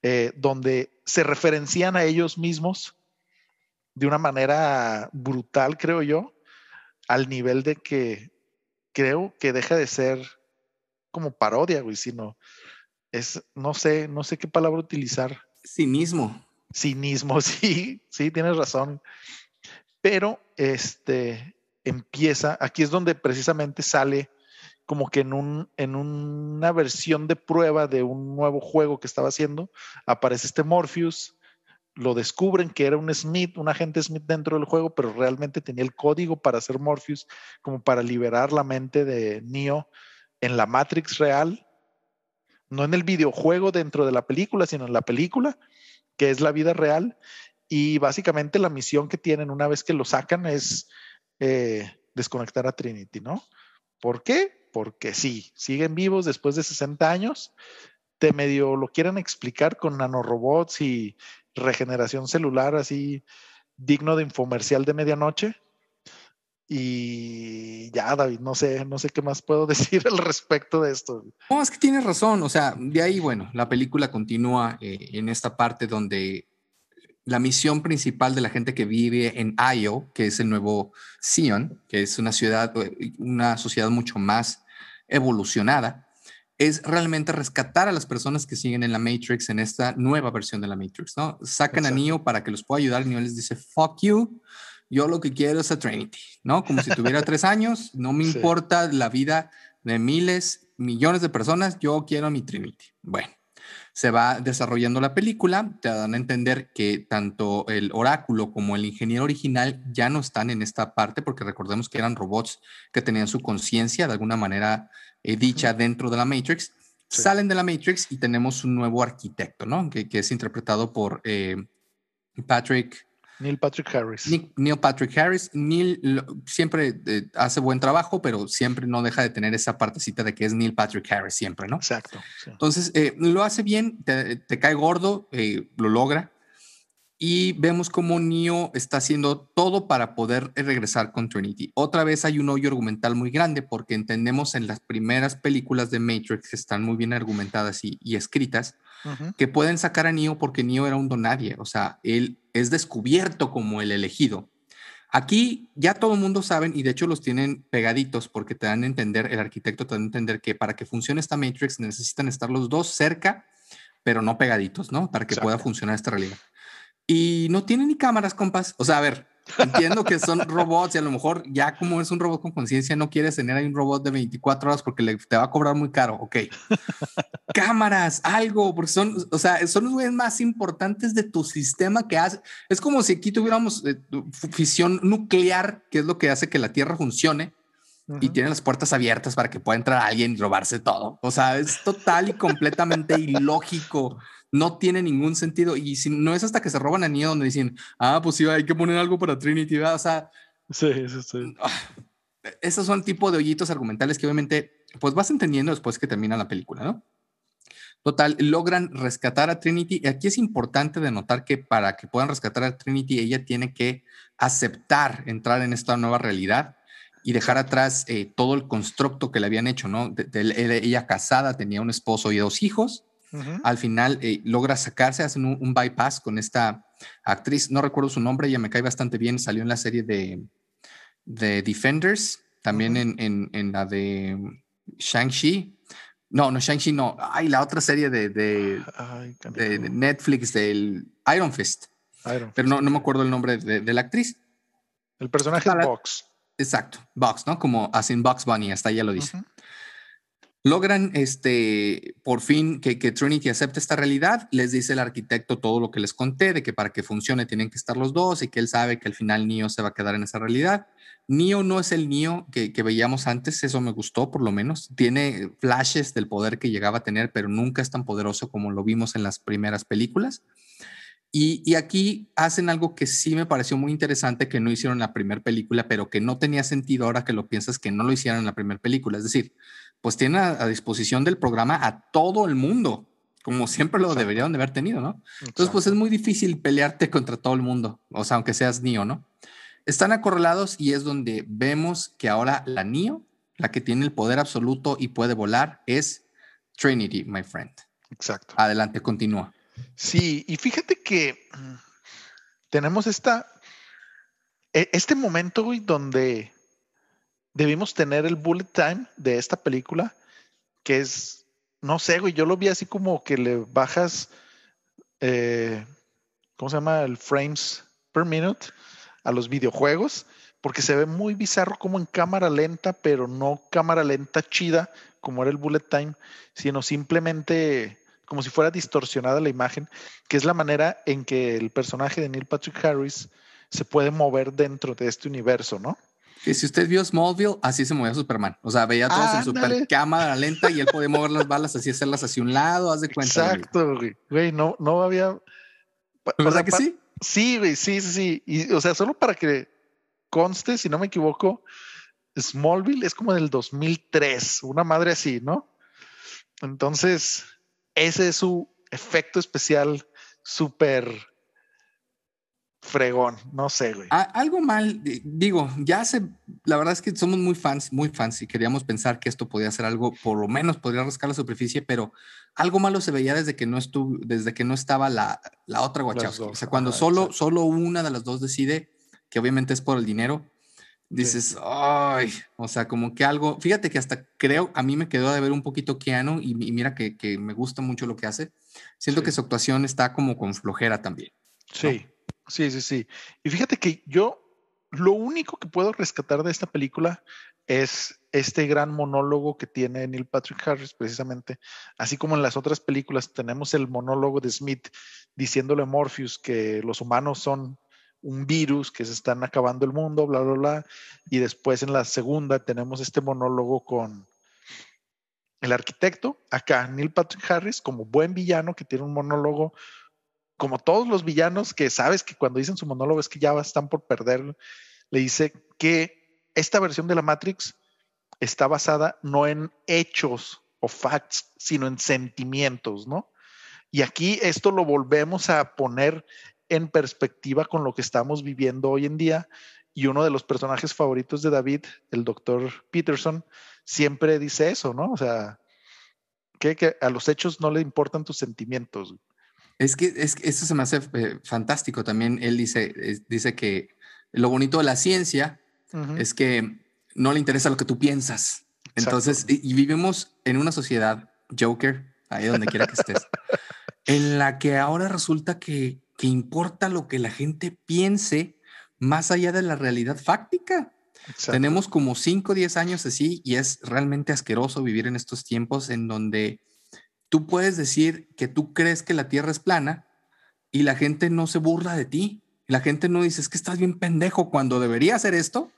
eh, donde se referencian a ellos mismos de una manera brutal, creo yo, al nivel de que creo que deja de ser como parodia, güey, sino es, no sé, no sé qué palabra utilizar. Cinismo. Cinismo, (laughs) sí, sí, tienes razón. Pero este empieza, aquí es donde precisamente sale como que en, un, en una versión de prueba de un nuevo juego que estaba haciendo, aparece este Morpheus, lo descubren que era un Smith, un agente Smith dentro del juego, pero realmente tenía el código para hacer Morpheus, como para liberar la mente de Neo en la Matrix real, no en el videojuego dentro de la película, sino en la película, que es la vida real. Y básicamente la misión que tienen una vez que lo sacan es eh, desconectar a Trinity, ¿no? ¿Por qué? Porque sí, siguen vivos después de 60 años. Te medio lo quieren explicar con nanorobots y regeneración celular así digno de infomercial de medianoche. Y ya, David, no sé, no sé qué más puedo (laughs) decir al respecto de esto. No, es que tienes razón. O sea, de ahí, bueno, la película continúa eh, en esta parte donde la misión principal de la gente que vive en Io, que es el nuevo Sion, que es una ciudad, eh, una sociedad mucho más evolucionada, es realmente rescatar a las personas que siguen en la Matrix, en esta nueva versión de la Matrix, ¿no? Sacan a Neo para que los pueda ayudar Neo les dice, fuck you, yo lo que quiero es a Trinity, ¿no? Como si tuviera (laughs) tres años, no me importa la vida de miles, millones de personas, yo quiero a mi Trinity. Bueno, se va desarrollando la película, te dan a entender que tanto el oráculo como el ingeniero original ya no están en esta parte, porque recordemos que eran robots que tenían su conciencia de alguna manera eh, dicha dentro de la Matrix, salen de la Matrix y tenemos un nuevo arquitecto, ¿no? Que, es interpretado por eh, Patrick. Neil Patrick Harris. Neil Patrick Harris. Neil siempre eh, hace buen trabajo, pero siempre no deja de tener esa partecita de que es Neil Patrick Harris siempre, ¿no? Exacto. Entonces, lo hace bien, te, te cae gordo, lo logra y vemos cómo Neo está haciendo todo para poder regresar con Trinity. Otra vez hay un hoyo argumental muy grande porque entendemos en las primeras películas de Matrix que están muy bien argumentadas y, escritas que pueden sacar a Neo porque Neo era un donadie, o sea, él es descubierto como el elegido. Aquí ya todo el mundo sabe y de hecho los tienen pegaditos porque te dan a entender, el arquitecto te dan a entender que para que funcione esta Matrix necesitan estar los dos cerca, pero no pegaditos, ¿no? Para que pueda funcionar esta realidad y no tiene ni cámaras, compas. O sea, a ver, entiendo que son robots y a lo mejor ya como es un robot con conciencia, no quieres tener ahí un robot de 24 horas porque le, te va a cobrar muy caro. Ok. (laughs) cámaras, algo, porque son, o sea, son los güeyes más importantes de tu sistema que hace. Es como si aquí tuviéramos eh, fisión nuclear, que es lo que hace que la Tierra funcione. Y tiene las puertas abiertas para que pueda entrar alguien y robarse todo. O sea, es total y completamente (laughs) ilógico no tiene ningún sentido. Y si no es hasta que se roban a Neo donde dicen, ah, pues sí, hay que poner algo para Trinity, O sea, sí, sí, sí. Ah, esos son tipo de hoyitos argumentales que obviamente, pues vas entendiendo después que termina la película, ¿no? Total, logran rescatar a Trinity. Y aquí es importante de notar que para que puedan rescatar a Trinity, ella tiene que aceptar entrar en esta nueva realidad y dejar atrás eh, todo el constructo que le habían hecho, ¿no? ella casada, tenía un esposo y dos hijos, al final eh, logra sacarse, hacen un, bypass con esta actriz, no recuerdo su nombre, ella me cae bastante bien, salió en la serie de, de Defenders, también en, la de Shang-Chi. No, no, Shang-Chi no. Ay, la otra serie de, de, Netflix del Iron Fist. Pero no, no me acuerdo el nombre de, la actriz. El personaje es Box. Exacto, Box, ¿no? Como así en Box Bunny, hasta ella lo dice logran este, por fin que, Trinity acepte esta realidad, les dice el arquitecto todo lo que les conté, de que para que funcione tienen que estar los dos y que él sabe que al final Neo se va a quedar en esa realidad. Neo no es el Neo que, veíamos antes, eso me gustó por lo menos. Tiene flashes del poder que llegaba a tener, pero nunca es tan poderoso como lo vimos en las primeras películas. Y, y, aquí hacen algo que sí me pareció muy interesante que no hicieron en la primera película, pero que no tenía sentido ahora que lo piensas que no lo hicieron en la primera película. Es decir, pues tienen a, disposición del programa a todo el mundo, como siempre lo deberían de haber tenido, ¿no? Entonces, pues es muy difícil pelearte contra todo el mundo, o sea, aunque seas Nio, ¿no? Están acorralados y es donde vemos que ahora la Nio, la que tiene el poder absoluto y puede volar, es Trinity, my friend. Exacto. Adelante, continúa. Sí, y fíjate que mm, tenemos esta, e, este momento, güey, donde debimos tener el bullet time de esta película, que es, no sé, güey, yo lo vi así como que le bajas, eh, ¿cómo se llama? El frames per minute a los videojuegos, porque se ve muy bizarro como en cámara lenta, pero no cámara lenta chida, como era el bullet time, sino simplemente como si fuera distorsionada la imagen, que es la manera en que el personaje de Neil Patrick Harris se puede mover dentro de este universo, ¿no? Que si usted vio Smallville, así se movía Superman. O sea, veía todos en super cámara lenta y él podía mover las balas así, hacerlas hacia un lado, haz de cuenta. Exacto, güey. Güey, no, no había. ¿Verdad que sí? Sí, güey, sí, sí, sí. Y, o sea, solo para que conste, si no me equivoco, Smallville es como del 2003, una madre así, ¿no? Entonces, ese es su efecto especial súper fregón, no sé, güey. algo mal, digo, ya se, la verdad es que somos muy fans, muy fans y queríamos pensar que esto podía ser algo, por lo menos podría rascar la superficie, pero algo malo se veía desde que no estuvo, desde que no estaba la, la otra Wachowski. O sea, cuando solo, solo una de las dos decide, que obviamente es por el dinero, dices, ay, o sea, como que algo, fíjate que hasta creo, a mí me quedó de ver un poquito Keanu y, mira que, que, me gusta mucho lo que hace. Siento que su actuación está como con flojera también. Sí. Sí, sí, sí. Y fíjate que yo lo único que puedo rescatar de esta película es este gran monólogo que tiene Neil Patrick Harris, precisamente. Así como en las otras películas tenemos el monólogo de Smith diciéndole a Morpheus que los humanos son un virus, que se están acabando el mundo, bla, bla, bla. Y después en la segunda tenemos este monólogo con el arquitecto, acá Neil Patrick Harris como buen villano que tiene un monólogo como todos los villanos que sabes que cuando dicen su monólogo es que ya están por perder, le dice que esta versión de la Matrix está basada no en hechos o facts, sino en sentimientos, ¿no? Y aquí esto lo volvemos a poner en perspectiva con lo que estamos viviendo hoy en día. Y uno de los personajes favoritos de David, el doctor Peterson, siempre dice eso, ¿no? O sea, que, que a los hechos no le importan tus sentimientos. Es que, es eso se me hace eh, fantástico. También él dice, dice que lo bonito de la ciencia es que no le interesa lo que tú piensas. Entonces, y, vivimos en una sociedad, Joker, ahí donde quiera que estés, (laughs) en la que ahora resulta que, que importa lo que la gente piense más allá de la realidad fáctica. Tenemos como 5 o 10 años así y es realmente asqueroso vivir en estos tiempos en donde tú puedes decir que tú crees que la Tierra es plana y la gente no se burla de ti. La gente no dice, es que estás bien pendejo cuando debería hacer esto.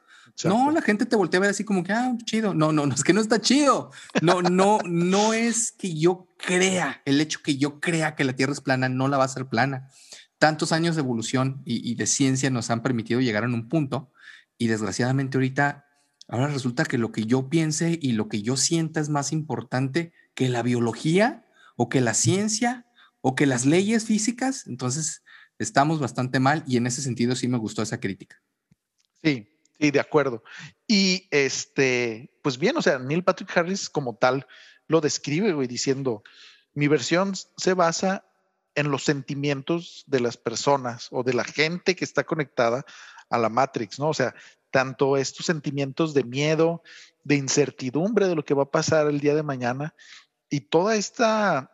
No, la gente te voltea a ver así como que, ah, chido. No, no, no, (laughs) es que no está chido. No, no, no es que yo crea, el hecho que yo crea que la Tierra es plana no la va a ser plana. Tantos años de evolución y, y de ciencia nos han permitido llegar a un punto y desgraciadamente ahorita, ahora resulta que lo que yo piense y lo que yo sienta es más importante que la biología o que la ciencia o que las leyes físicas. Entonces, estamos bastante mal y en ese sentido sí me gustó esa crítica. Sí, sí, de acuerdo. Y este, pues bien, o sea, Neil Patrick Harris como tal lo describe, güey, diciendo, mi versión se basa en los sentimientos de las personas o de la gente que está conectada a la Matrix, ¿no? O sea, tanto estos sentimientos de miedo, de incertidumbre de lo que va a pasar el día de mañana y toda esta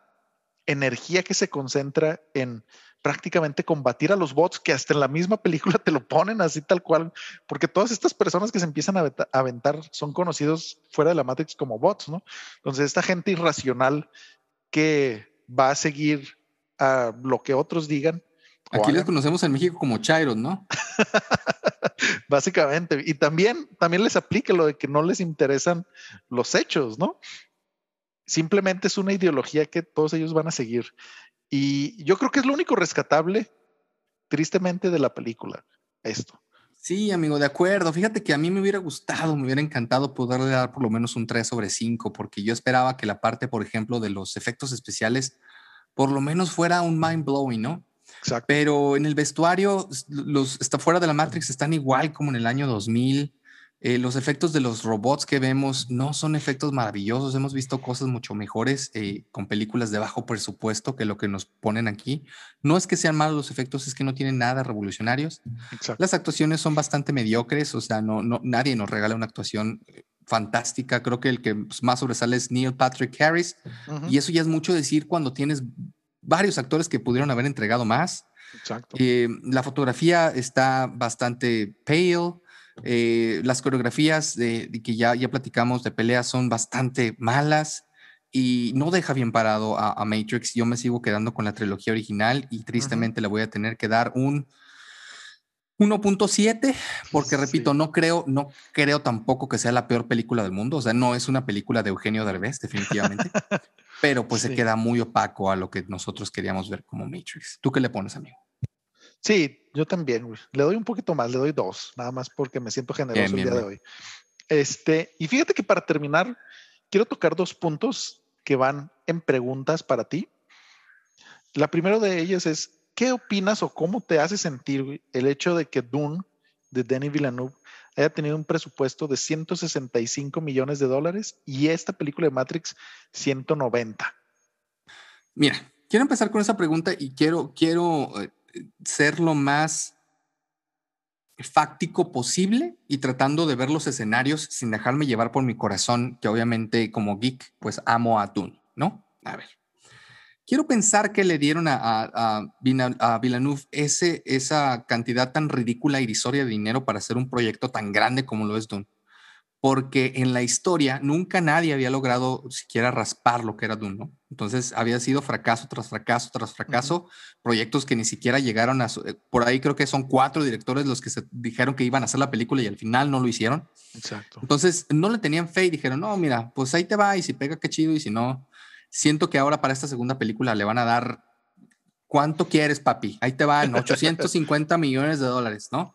energía que se concentra en prácticamente combatir a los bots que hasta en la misma película te lo ponen así tal cual, porque todas estas personas que se empiezan a aventar son conocidos fuera de la Matrix como bots, ¿no? Entonces esta gente irracional que va a seguir a lo que otros digan. Aquí les conocemos en México como Chairos, ¿no? (laughs) Básicamente. Y también, también les aplica lo de que no les interesan los hechos, ¿no? Simplemente es una ideología que todos ellos van a seguir. Y yo creo que es lo único rescatable, tristemente, de la película, esto. Sí, amigo, de acuerdo. Fíjate que a mí me hubiera gustado, me hubiera encantado poderle dar por lo menos un 3 sobre 5, porque yo esperaba que la parte, por ejemplo, de los efectos especiales, por lo menos fuera un mind blowing, ¿no? Pero en el vestuario, los está fuera de la Matrix están igual como en el año 2000. Eh, los efectos de los robots que vemos no son efectos maravillosos. Hemos visto cosas mucho mejores eh, con películas de bajo presupuesto que lo que nos ponen aquí. No es que sean malos los efectos, es que no tienen nada revolucionarios. Las actuaciones son bastante mediocres, o sea, no, no, nadie nos regala una actuación eh, fantástica. Creo que el que más sobresale es Neil Patrick Harris. Y eso ya es mucho decir cuando tienes varios actores que pudieron haber entregado más. Exacto. Eh, la fotografía está bastante pale. Eh, las coreografías de, que ya, ya platicamos de peleas son bastante malas y no deja bien parado a, Matrix. Yo me sigo quedando con la trilogía original y tristemente le voy a tener que dar un 1.7, porque repito, no creo, no creo tampoco que sea la peor película del mundo. O sea, no es una película de Eugenio Derbez, definitivamente. (laughs) pero pues se queda muy opaco a lo que nosotros queríamos ver como Matrix. ¿Tú qué le pones, amigo? Sí, yo también, Le doy un poquito más, le doy dos, nada más porque me siento generoso el día de hoy. Este, y fíjate que para terminar, quiero tocar dos puntos que van en preguntas para ti. La primera de ellas es, ¿qué opinas o cómo te hace sentir el hecho de que Dune de Denis Villeneuve haya tenido un presupuesto de 165 millones de dólares y esta película de Matrix 190? Mira, quiero empezar con esa pregunta y quiero, quiero eh, ser lo más fáctico posible y tratando de ver los escenarios sin dejarme llevar por mi corazón, que obviamente como geek, pues amo a Dune, ¿no? A ver. Quiero pensar que le dieron a, a, a, ese, esa cantidad tan ridícula, irrisoria de dinero para hacer un proyecto tan grande como lo es Dune porque en la historia nunca nadie había logrado siquiera raspar lo que era Dune, ¿no? Entonces había sido fracaso tras fracaso tras fracaso, proyectos que ni siquiera llegaron a... Eh, por ahí creo que son cuatro directores los que se dijeron que iban a hacer la película y al final no lo hicieron. Exacto. Entonces no le tenían fe y dijeron, no, mira, pues ahí te va y si pega, qué chido y si no, siento que ahora para esta segunda película le van a dar ¿Cuánto quieres, papi? Ahí te van (laughs) 850 millones de dólares, ¿no?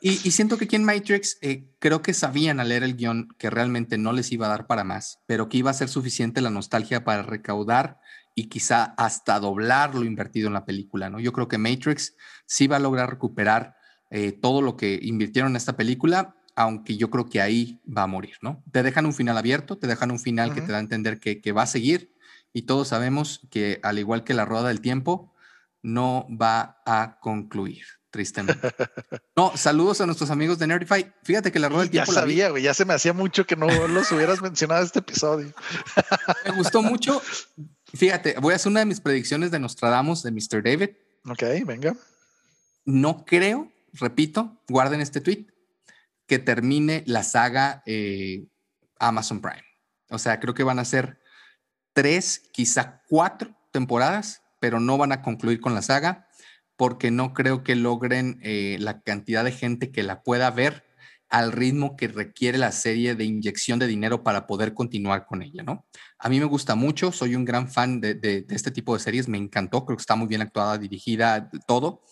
Y, siento que aquí en Matrix eh, creo que sabían al leer el guion que realmente no les iba a dar para más, pero que iba a ser suficiente la nostalgia para recaudar y quizá hasta doblar lo invertido en la película, ¿no? Yo creo que Matrix sí va a lograr recuperar eh, todo lo que invirtieron en esta película, aunque yo creo que ahí va a morir, ¿no? Te dejan un final abierto, te dejan un final que te da a entender que, que va a seguir y todos sabemos que al igual que la rueda del tiempo, no va a concluir, tristemente. (laughs) No, saludos a nuestros amigos de Nerdify. Fíjate que la rueda del tiempo... Ya sabía, güey, ya se me hacía mucho que no los hubieras mencionado este episodio. (laughs) me gustó mucho. Fíjate, voy a hacer una de mis predicciones de Nostradamus de Mr. David. Ok, venga. No creo, repito, guarden este tweet, que termine la saga eh, Amazon Prime. O sea, creo que van a ser tres, quizá cuatro temporadas, pero no van a concluir con la saga porque no creo que logren eh, la cantidad de gente que la pueda ver al ritmo que requiere la serie de inyección de dinero para poder continuar con ella, ¿no? A mí me gusta mucho, soy un gran fan de, este tipo de series, me encantó, creo que está muy bien actuada, dirigida, todo,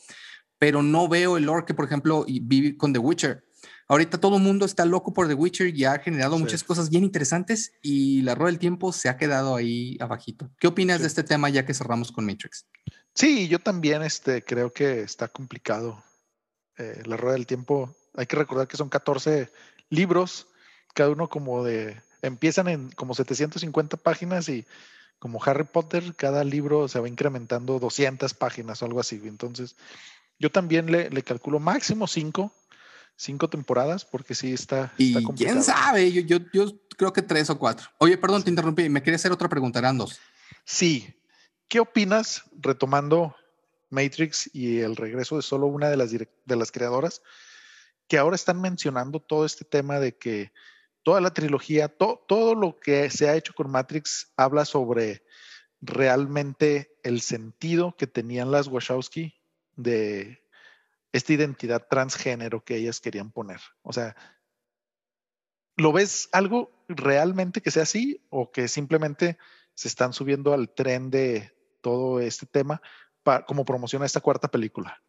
pero no veo el lore que, por ejemplo, viví con The Witcher. Ahorita todo el mundo está loco por The Witcher y ha generado muchas cosas bien interesantes y la rueda del tiempo se ha quedado ahí abajito. ¿Qué opinas de este tema ya que cerramos con Matrix? Sí, yo también este, creo que está complicado. Eh, la rueda del tiempo, hay que recordar que son 14 libros, cada uno como de, empiezan en como 750 páginas y como Harry Potter, cada libro se va incrementando 200 páginas o algo así. Entonces, yo también le, le calculo máximo 5 cinco temporadas, porque sí está. y quién sabe, yo, yo, yo, creo que tres o cuatro. Oye, perdón, te interrumpí, me quería hacer otra pregunta, eran dos. Sí. ¿Qué opinas, retomando Matrix y el regreso de solo una de las, de las creadoras, que ahora están mencionando todo este tema de que toda la trilogía, todo lo que se ha hecho con Matrix habla sobre realmente el sentido que tenían las Wachowski de esta identidad transgénero que ellas querían poner. O sea, ¿lo ves algo realmente que sea así o que simplemente se están subiendo al tren de todo este tema para, como promociona esta cuarta película?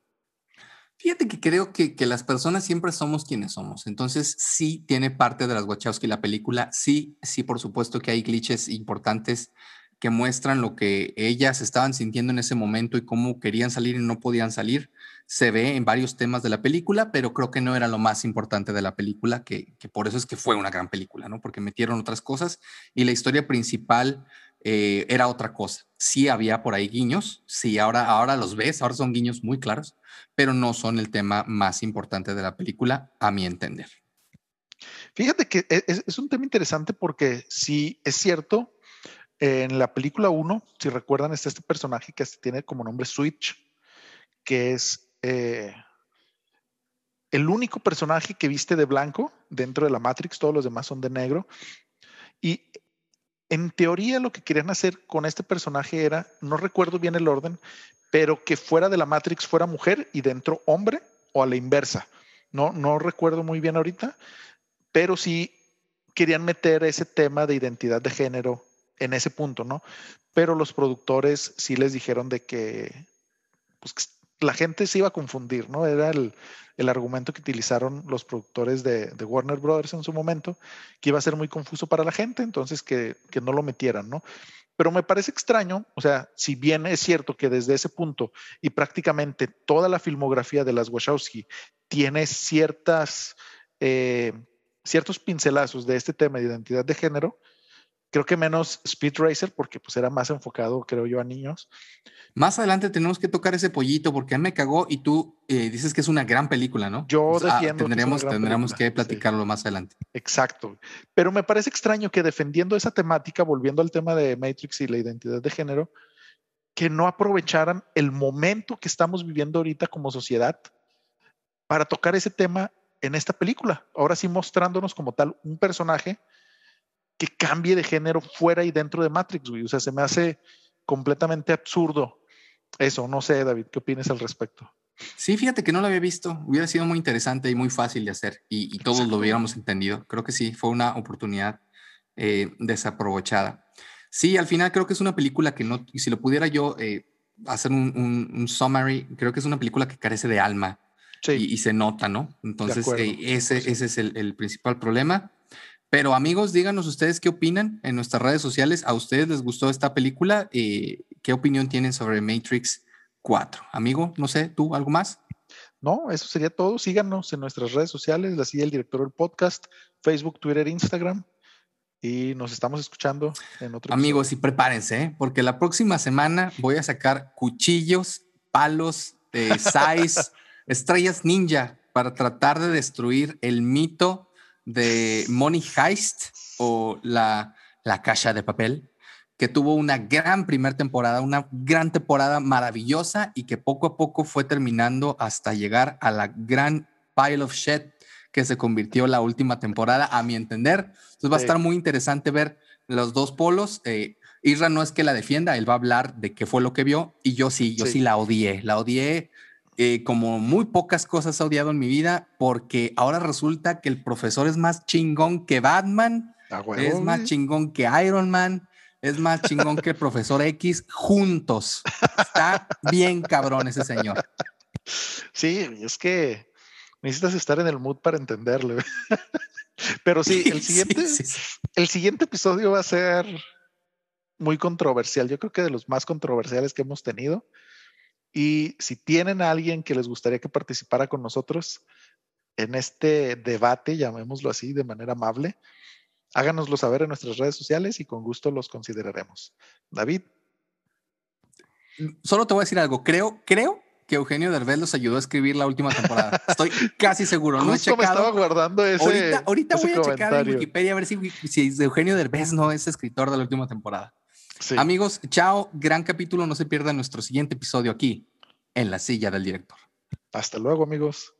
Fíjate que creo que, que, las personas siempre somos quienes somos. Entonces, sí tiene parte de las Wachowski la película. Sí, sí, por supuesto que hay glitches importantes que muestran lo que ellas estaban sintiendo en ese momento y cómo querían salir y no podían salir se ve en varios temas de la película, pero creo que no era lo más importante de la película, que, por eso es que fue una gran película, ¿no? Porque metieron otras cosas y la historia principal eh, era otra cosa. Sí había por ahí guiños, sí, ahora, ahora los ves, ahora son guiños muy claros, pero no son el tema más importante de la película, a mi entender. Fíjate que e, es un tema interesante porque sí es cierto, en la película 1, si recuerdan, está este personaje que tiene como nombre Switch, que es eh, el único personaje que viste de blanco dentro de la Matrix, todos los demás son de negro. Y en teoría lo que querían hacer con este personaje era, no recuerdo bien el orden, pero que fuera de la Matrix fuera mujer y dentro hombre o a la inversa. No, no recuerdo muy bien ahorita, pero sí querían meter ese tema de identidad de género en ese punto, ¿no? Pero los productores sí les dijeron de que, pues, la gente se iba a confundir, ¿no? Era el, argumento que utilizaron los productores de, Warner Brothers en su momento, que iba a ser muy confuso para la gente, entonces que, que no lo metieran, ¿no? Pero me parece extraño, o sea, si bien es cierto que desde ese punto y prácticamente toda la filmografía de las Wachowski tiene ciertas, eh, ciertos pincelazos de este tema de identidad de género, creo que menos Speed Racer, porque pues era más enfocado, creo yo, a niños. Más adelante tenemos que tocar ese pollito, porque a mí me cagó y tú eh, dices que es una gran película, ¿no? Yo defiendo. tendremos que, tendremos que platicarlo más adelante. Exacto. Pero me parece extraño que defendiendo esa temática, volviendo al tema de Matrix y la identidad de género, que no aprovecharan el momento que estamos viviendo ahorita como sociedad para tocar ese tema en esta película. Ahora sí mostrándonos como tal un personaje que cambie de género fuera y dentro de Matrix, güey. O sea, se me hace completamente absurdo eso. No sé, David, ¿qué opinas al respecto? Sí, fíjate que no lo había visto. Hubiera sido muy interesante y muy fácil de hacer y, todos lo hubiéramos entendido. Creo que sí, fue una oportunidad eh, desaprovechada. Sí, al final creo que es una película que no, y si lo pudiera yo eh, hacer un, summary, creo que es una película que carece de alma y, se nota, ¿no? Entonces, eh, ese, ese es el, principal problema. Pero amigos, díganos ustedes qué opinan en nuestras redes sociales. ¿A ustedes les gustó esta película? Eh, ¿Qué opinión tienen sobre Matrix 4? Amigo, no sé, ¿tú algo más? No, eso sería todo. Síganos en nuestras redes sociales, la silla del director del podcast, Facebook, Twitter, Instagram. Y nos estamos escuchando en otro Amigos, y prepárense, ¿eh? porque la próxima semana voy a sacar cuchillos, palos, eh, (laughs) size, estrellas ninja para tratar de destruir el mito de Money Heist o la, la Caja de Papel, que tuvo una gran primera temporada, una gran temporada maravillosa y que poco a poco fue terminando hasta llegar a la gran pile of shit que se convirtió la última temporada, a mi entender. Entonces va a estar muy interesante ver los dos polos. Eh, Isra no es que la defienda, él va a hablar de qué fue lo que vio y yo sí, yo sí la odié, la odié eh, como muy pocas cosas he odiado en mi vida, porque ahora resulta que el profesor es más chingón que Batman, es más chingón que Iron Man, es más chingón que el profesor X juntos. Está bien cabrón ese señor. Sí, es que necesitas estar en el mood para entenderlo. (laughs) Pero sí, el siguiente, el siguiente episodio va a ser muy controversial. Yo creo que de los más controversiales que hemos tenido. Y si tienen a alguien que les gustaría que participara con nosotros en este debate, llamémoslo así, de manera amable, háganoslo saber en nuestras redes sociales y con gusto los consideraremos. David. Solo te voy a decir algo. Creo, creo que Eugenio Derbez los ayudó a escribir la última temporada. Estoy (laughs) casi seguro. No he checado. me estaba guardando ese. Ahorita, voy a checar en Wikipedia a ver si, si Eugenio Derbez no es escritor de la última temporada. Amigos, chao, gran capítulo, no se pierda nuestro siguiente episodio aquí, en la silla del director. Hasta luego, amigos.